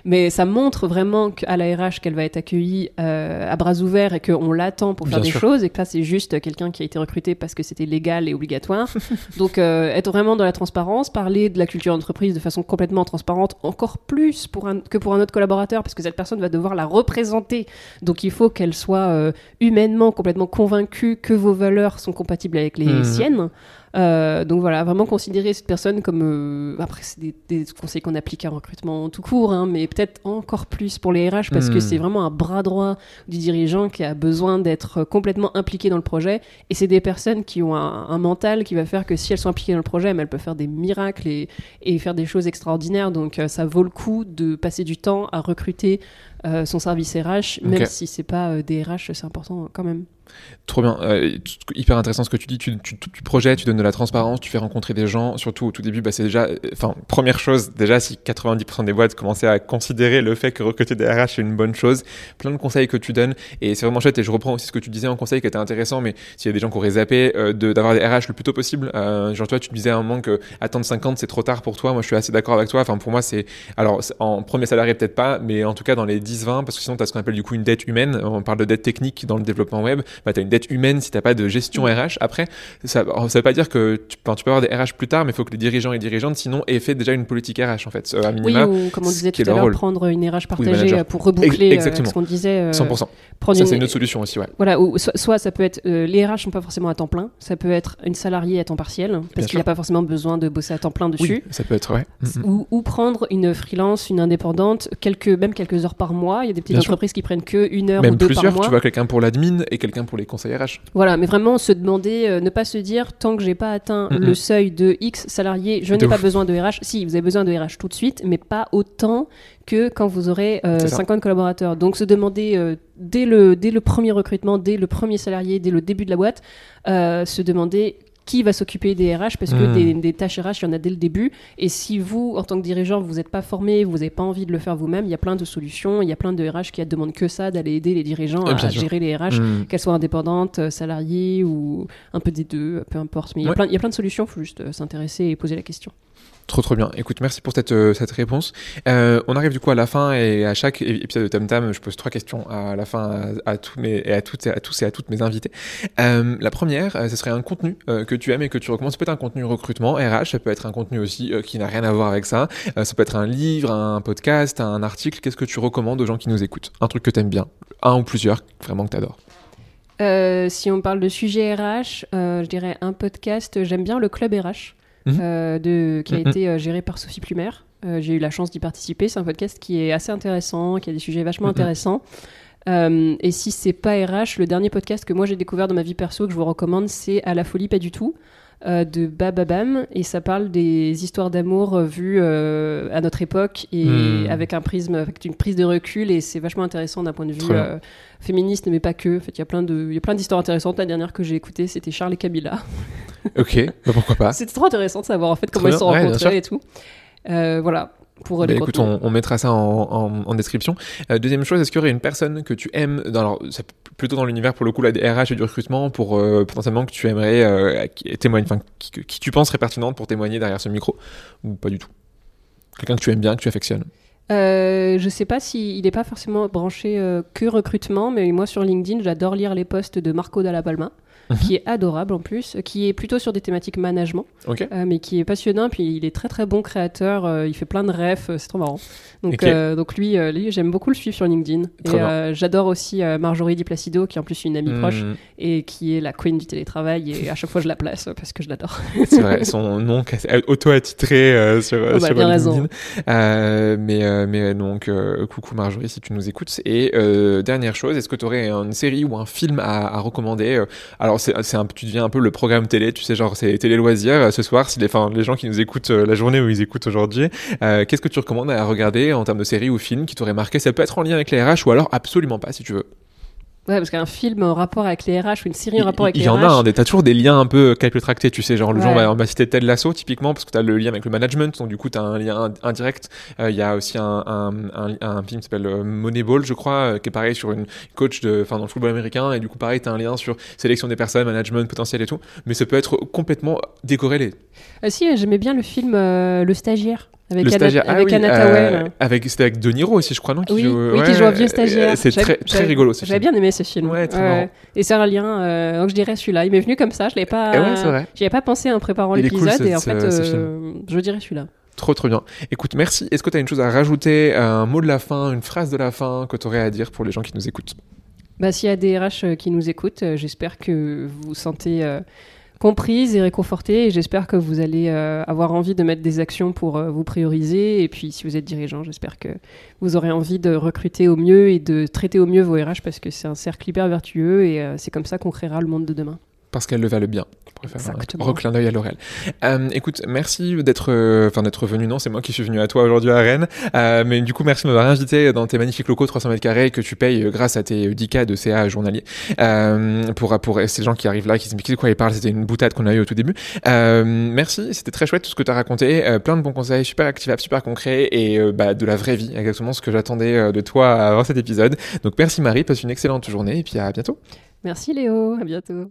Mais ça montre vraiment qu'à la RH qu'elle va être accueillie euh, à bras ouverts et qu'on l'attend pour faire Bien des sûr. choses et que là c'est juste quelqu'un qui a été recruté parce que c'était légal et obligatoire. Donc euh, être vraiment dans la transparence, parler de la culture d'entreprise de façon complètement transparente, encore plus pour un, que pour un autre collaborateur parce que cette personne va devoir la représenter. Donc il faut qu'elle soit humainement complètement convaincue que vos valeurs sont compatibles avec les Mhm. siennes. Euh, donc voilà, vraiment considérer cette personne comme... euh, après, c'est des, des conseils qu'on applique à un recrutement tout court, hein, mais peut-être encore plus pour les RH parce que Mhm. c'est vraiment un bras droit du dirigeant qui a besoin d'être complètement impliqué dans le projet. Et c'est des personnes qui ont un, un mental qui va faire que si elles sont impliquées dans le projet, elles peuvent faire des miracles et, et faire des choses extraordinaires. Donc euh, ça vaut le coup de passer du temps à recruter son service RH, même Ok. si c'est pas des RH, c'est important quand même. Trop bien, Euh, hyper intéressant ce que tu dis. Tu, tu, tu projettes, tu donnes de la transparence, tu fais rencontrer des gens. Surtout au tout début, bah, c'est déjà, euh, enfin, première chose, déjà si 90% des boîtes commençaient à considérer le fait que recruter des RH c'est une bonne chose, plein de conseils que tu donnes et c'est vraiment chouette. Et je reprends aussi ce que tu disais en conseil qui était intéressant, mais s'il y a des gens qui auraient zappé, euh, d'avoir des RH le plus tôt possible. Genre toi, tu me disais à un moment que attendre 50 c'est trop tard pour toi. Moi, je suis assez d'accord avec toi. Enfin, pour moi, c'est alors en premier salarié peut-être pas, mais en tout cas dans les 10-20, parce que sinon tu as ce qu'on appelle du coup une dette humaine. On parle de dette technique dans le développement web. Bah, tu as une dette humaine si t'as pas de gestion RH. Après, ça, ça veut pas dire que tu, tu peux avoir des RH plus tard, mais il faut que les dirigeants et dirigeantes sinon aient fait déjà une politique RH en fait, euh, à Oui, minima. ou comme on disait tout à l'heure, prendre une RH partagée euh, pour reboucler euh, exactement. ce qu'on disait. euh, 100%. prendre Ça, une- c'est une autre solution aussi, ouais. Voilà, ou so- soit ça peut être euh, les RH sont pas forcément à temps plein, ça peut être une salariée à temps partiel parce qu'il n'y a pas forcément besoin de bosser à temps plein dessus. Oui, ça peut être, ouais. Mm, mm. Ou, ou prendre une freelance, une indépendante, quelques, même quelques heures par mois. Il y a des petites Bien sûr. entreprises qui prennent que une heure ou Même deux par plusieurs, mois. tu vois, quelqu'un pour l'admin et quelqu'un pour les conseils RH. Voilà, mais vraiment se demander, euh, ne pas se dire tant que j'ai pas atteint le seuil de X salariés, je n'ai pas besoin de RH. Si, vous avez besoin de RH tout de suite, mais pas autant que quand vous aurez euh, C'est ça. 50 collaborateurs. Donc se demander euh, dès, le, dès le premier recrutement, dès le premier salarié, dès le début de la boîte, euh, se demander qui va s'occuper des RH parce que Mhm. des, des tâches RH, il y en a dès le début. Et si vous, en tant que dirigeant, vous n'êtes pas formé, vous n'avez pas envie de le faire vous-même, il y a plein de solutions. Il y a plein de RH qui ne demandent que ça, d'aller aider les dirigeants à gérer les RH Mm. qu'elles soient indépendantes, euh, salariées ou un peu des deux, peu importe. Mais il y a Ouais. plein- il y, a plein de solutions, il faut juste euh, s'intéresser et poser la question. Trop trop bien. Écoute, merci pour cette, euh, cette réponse. Euh, on arrive du coup à la fin et à chaque épisode de Tam Tam, je pose trois questions à la fin à, tous mes et à toutes à tous et à toutes mes invités. Euh, la première, ce serait un contenu que tu aimes et que tu recommandes. Ça peut être un contenu recrutement RH, ça peut être un contenu aussi qui n'a rien à voir avec ça. Ça peut être un livre, un podcast, un article. Qu'est-ce que tu recommandes aux gens qui nous écoutent? Un truc que tu aimes bien, un ou plusieurs, vraiment que tu adores. Si on parle de sujet RH, je dirais un podcast. J'aime bien le Club RH, Mhm. euh, de, qui a Mhm. été euh, géré par Sophie Plumer. Euh, J'ai eu la chance d'y participer. C'est un podcast qui est assez intéressant, qui a des sujets vachement Mhm. intéressants. Euh, et si c'est pas RH, le dernier podcast que moi j'ai découvert dans ma vie perso que je vous recommande, c'est À la folie pas du tout euh, de Bababam et ça parle des histoires d'amour euh, vues à notre époque et Hmm. avec un prisme, avec une prise de recul et c'est vachement intéressant d'un point de vue féministe mais pas que. En fait, il y a plein de, il y a plein d'histoires intéressantes. La dernière que j'ai écoutée, c'était Charles et Camilla. Ok, bah pourquoi pas. C'était trop intéressant de savoir en fait comment ils se sont ouais, rencontrés et tout. Euh, voilà pour Bah, les écoute, on, on mettra ça en, en- en description. Euh, deuxième chose, est-ce qu'il y aurait une personne que tu aimes, dans, alors, c'est plutôt dans l'univers pour le coup des RH et du recrutement, pour euh, potentiellement que tu aimerais euh, qui témoigne, enfin, qui, qui tu penses serait pertinente pour témoigner derrière ce micro Ou pas du tout? Quelqu'un que tu aimes bien, que tu affectionnes? Euh, je sais pas s'il n'est pas forcément branché euh, que recrutement, mais moi sur LinkedIn, j'adore lire les posts de Marco Dalla Palma. Mhm. qui est adorable en plus, qui est plutôt sur des thématiques management, euh, mais qui est passionnant. Puis il est très très bon créateur, euh, il fait plein de refs, euh, c'est trop marrant. Donc, donc lui, lui j'aime beaucoup le suivre sur LinkedIn. Trop j'adore aussi Marjorie Di Placido, qui est en plus une amie proche Hmm, et qui est la queen du télétravail. Et à chaque fois, je la place parce que je l'adore. c'est vrai, son nom auto-attitré sur, Oh, bah, sur bien LinkedIn. raison. Mais, mais donc, coucou Marjorie si tu nous écoutes. Et dernière chose, est-ce que tu aurais une série ou un film à, à recommander? Alors, c'est, un, tu deviens un peu le programme télé, tu sais, genre, c'est télé loisirs euh, ce soir. Si les, enfin, les gens qui nous écoutent euh, la journée où ils écoutent aujourd'hui, euh, qu'est-ce que tu recommandes à regarder en termes de série ou film qui t'aurait marqué? Ça peut être en lien avec les RH ou alors absolument pas si tu veux. Ouais, parce qu'un film en rapport avec les RH ou une série en Il rapport avec il les y en a, RH. hein, t'as toujours des liens un peu capillotractés, tu sais, genre le Ouais. genre va, on va citer Ted Lasso typiquement parce que t'as le lien avec le management, donc du coup t'as un lien ind- indirect. Euh, Il y a aussi un, un, un, un film qui s'appelle euh, Moneyball, je crois, euh, qui est pareil sur une coach de, enfin dans le football américain, et du coup pareil t'as un lien sur sélection des personnes, management potentiel et tout, mais ça peut être complètement décorrélé. Ah si, j'aimais bien le film euh, Le Stagiaire avec le Anna, stagiaire, ah avec oui, euh, avec c'était avec De Niro aussi, je crois, non qui Oui, joue- oui, qui ouais, joue un vieux euh, stagiaire. C'est J'avais- très très rigolo ce J'avais bien aimé ce film. Ouais, très marrant. Et c'est un lien, euh, donc je dirais celui-là. Il m'est venu comme ça, je l'avais pas. Ouais, c'est. J'y avais pas pensé en préparant cool, l'épisode ce- et en fait, euh, je dirais celui-là. Trop trop bien. Écoute, merci. Est-ce que tu as une chose à rajouter, un mot de la fin, une phrase de la fin que tu aurais à dire pour les gens qui nous écoutent? Bah, s'il y a des RH euh, qui nous écoutent, euh, j'espère que vous sentez euh, comprise et réconfortée et j'espère que vous allez euh, avoir envie de mettre des actions pour euh, vous prioriser et puis si vous êtes dirigeant, j'espère que vous aurez envie de recruter au mieux et de traiter au mieux vos RH parce que c'est un cercle hyper vertueux et euh, c'est comme ça qu'on créera le monde de demain. Parce qu'elle le valent bien. Faire un reclin d'œil à Laurel. Euh, écoute, merci d'être, euh, enfin d'être venu. Non, c'est moi qui suis venu à toi aujourd'hui à Rennes. Euh, mais du coup, merci de m'avoir invité dans tes magnifiques locaux 300 mètres carrés que tu payes grâce à tes 10K de CA journaliers. Euh, pour pour ces gens qui arrivent là, qui se disent de quoi ils parlent, c'était une boutade qu'on a eu au tout début. Merci, c'était très chouette tout ce que tu as raconté. Plein de bons conseils, super activables, super concrets et bah, de la vraie vie, exactement ce que j'attendais de toi avant cet épisode. Donc merci Marie, passe une excellente journée et puis à bientôt. Merci Léo, à bientôt.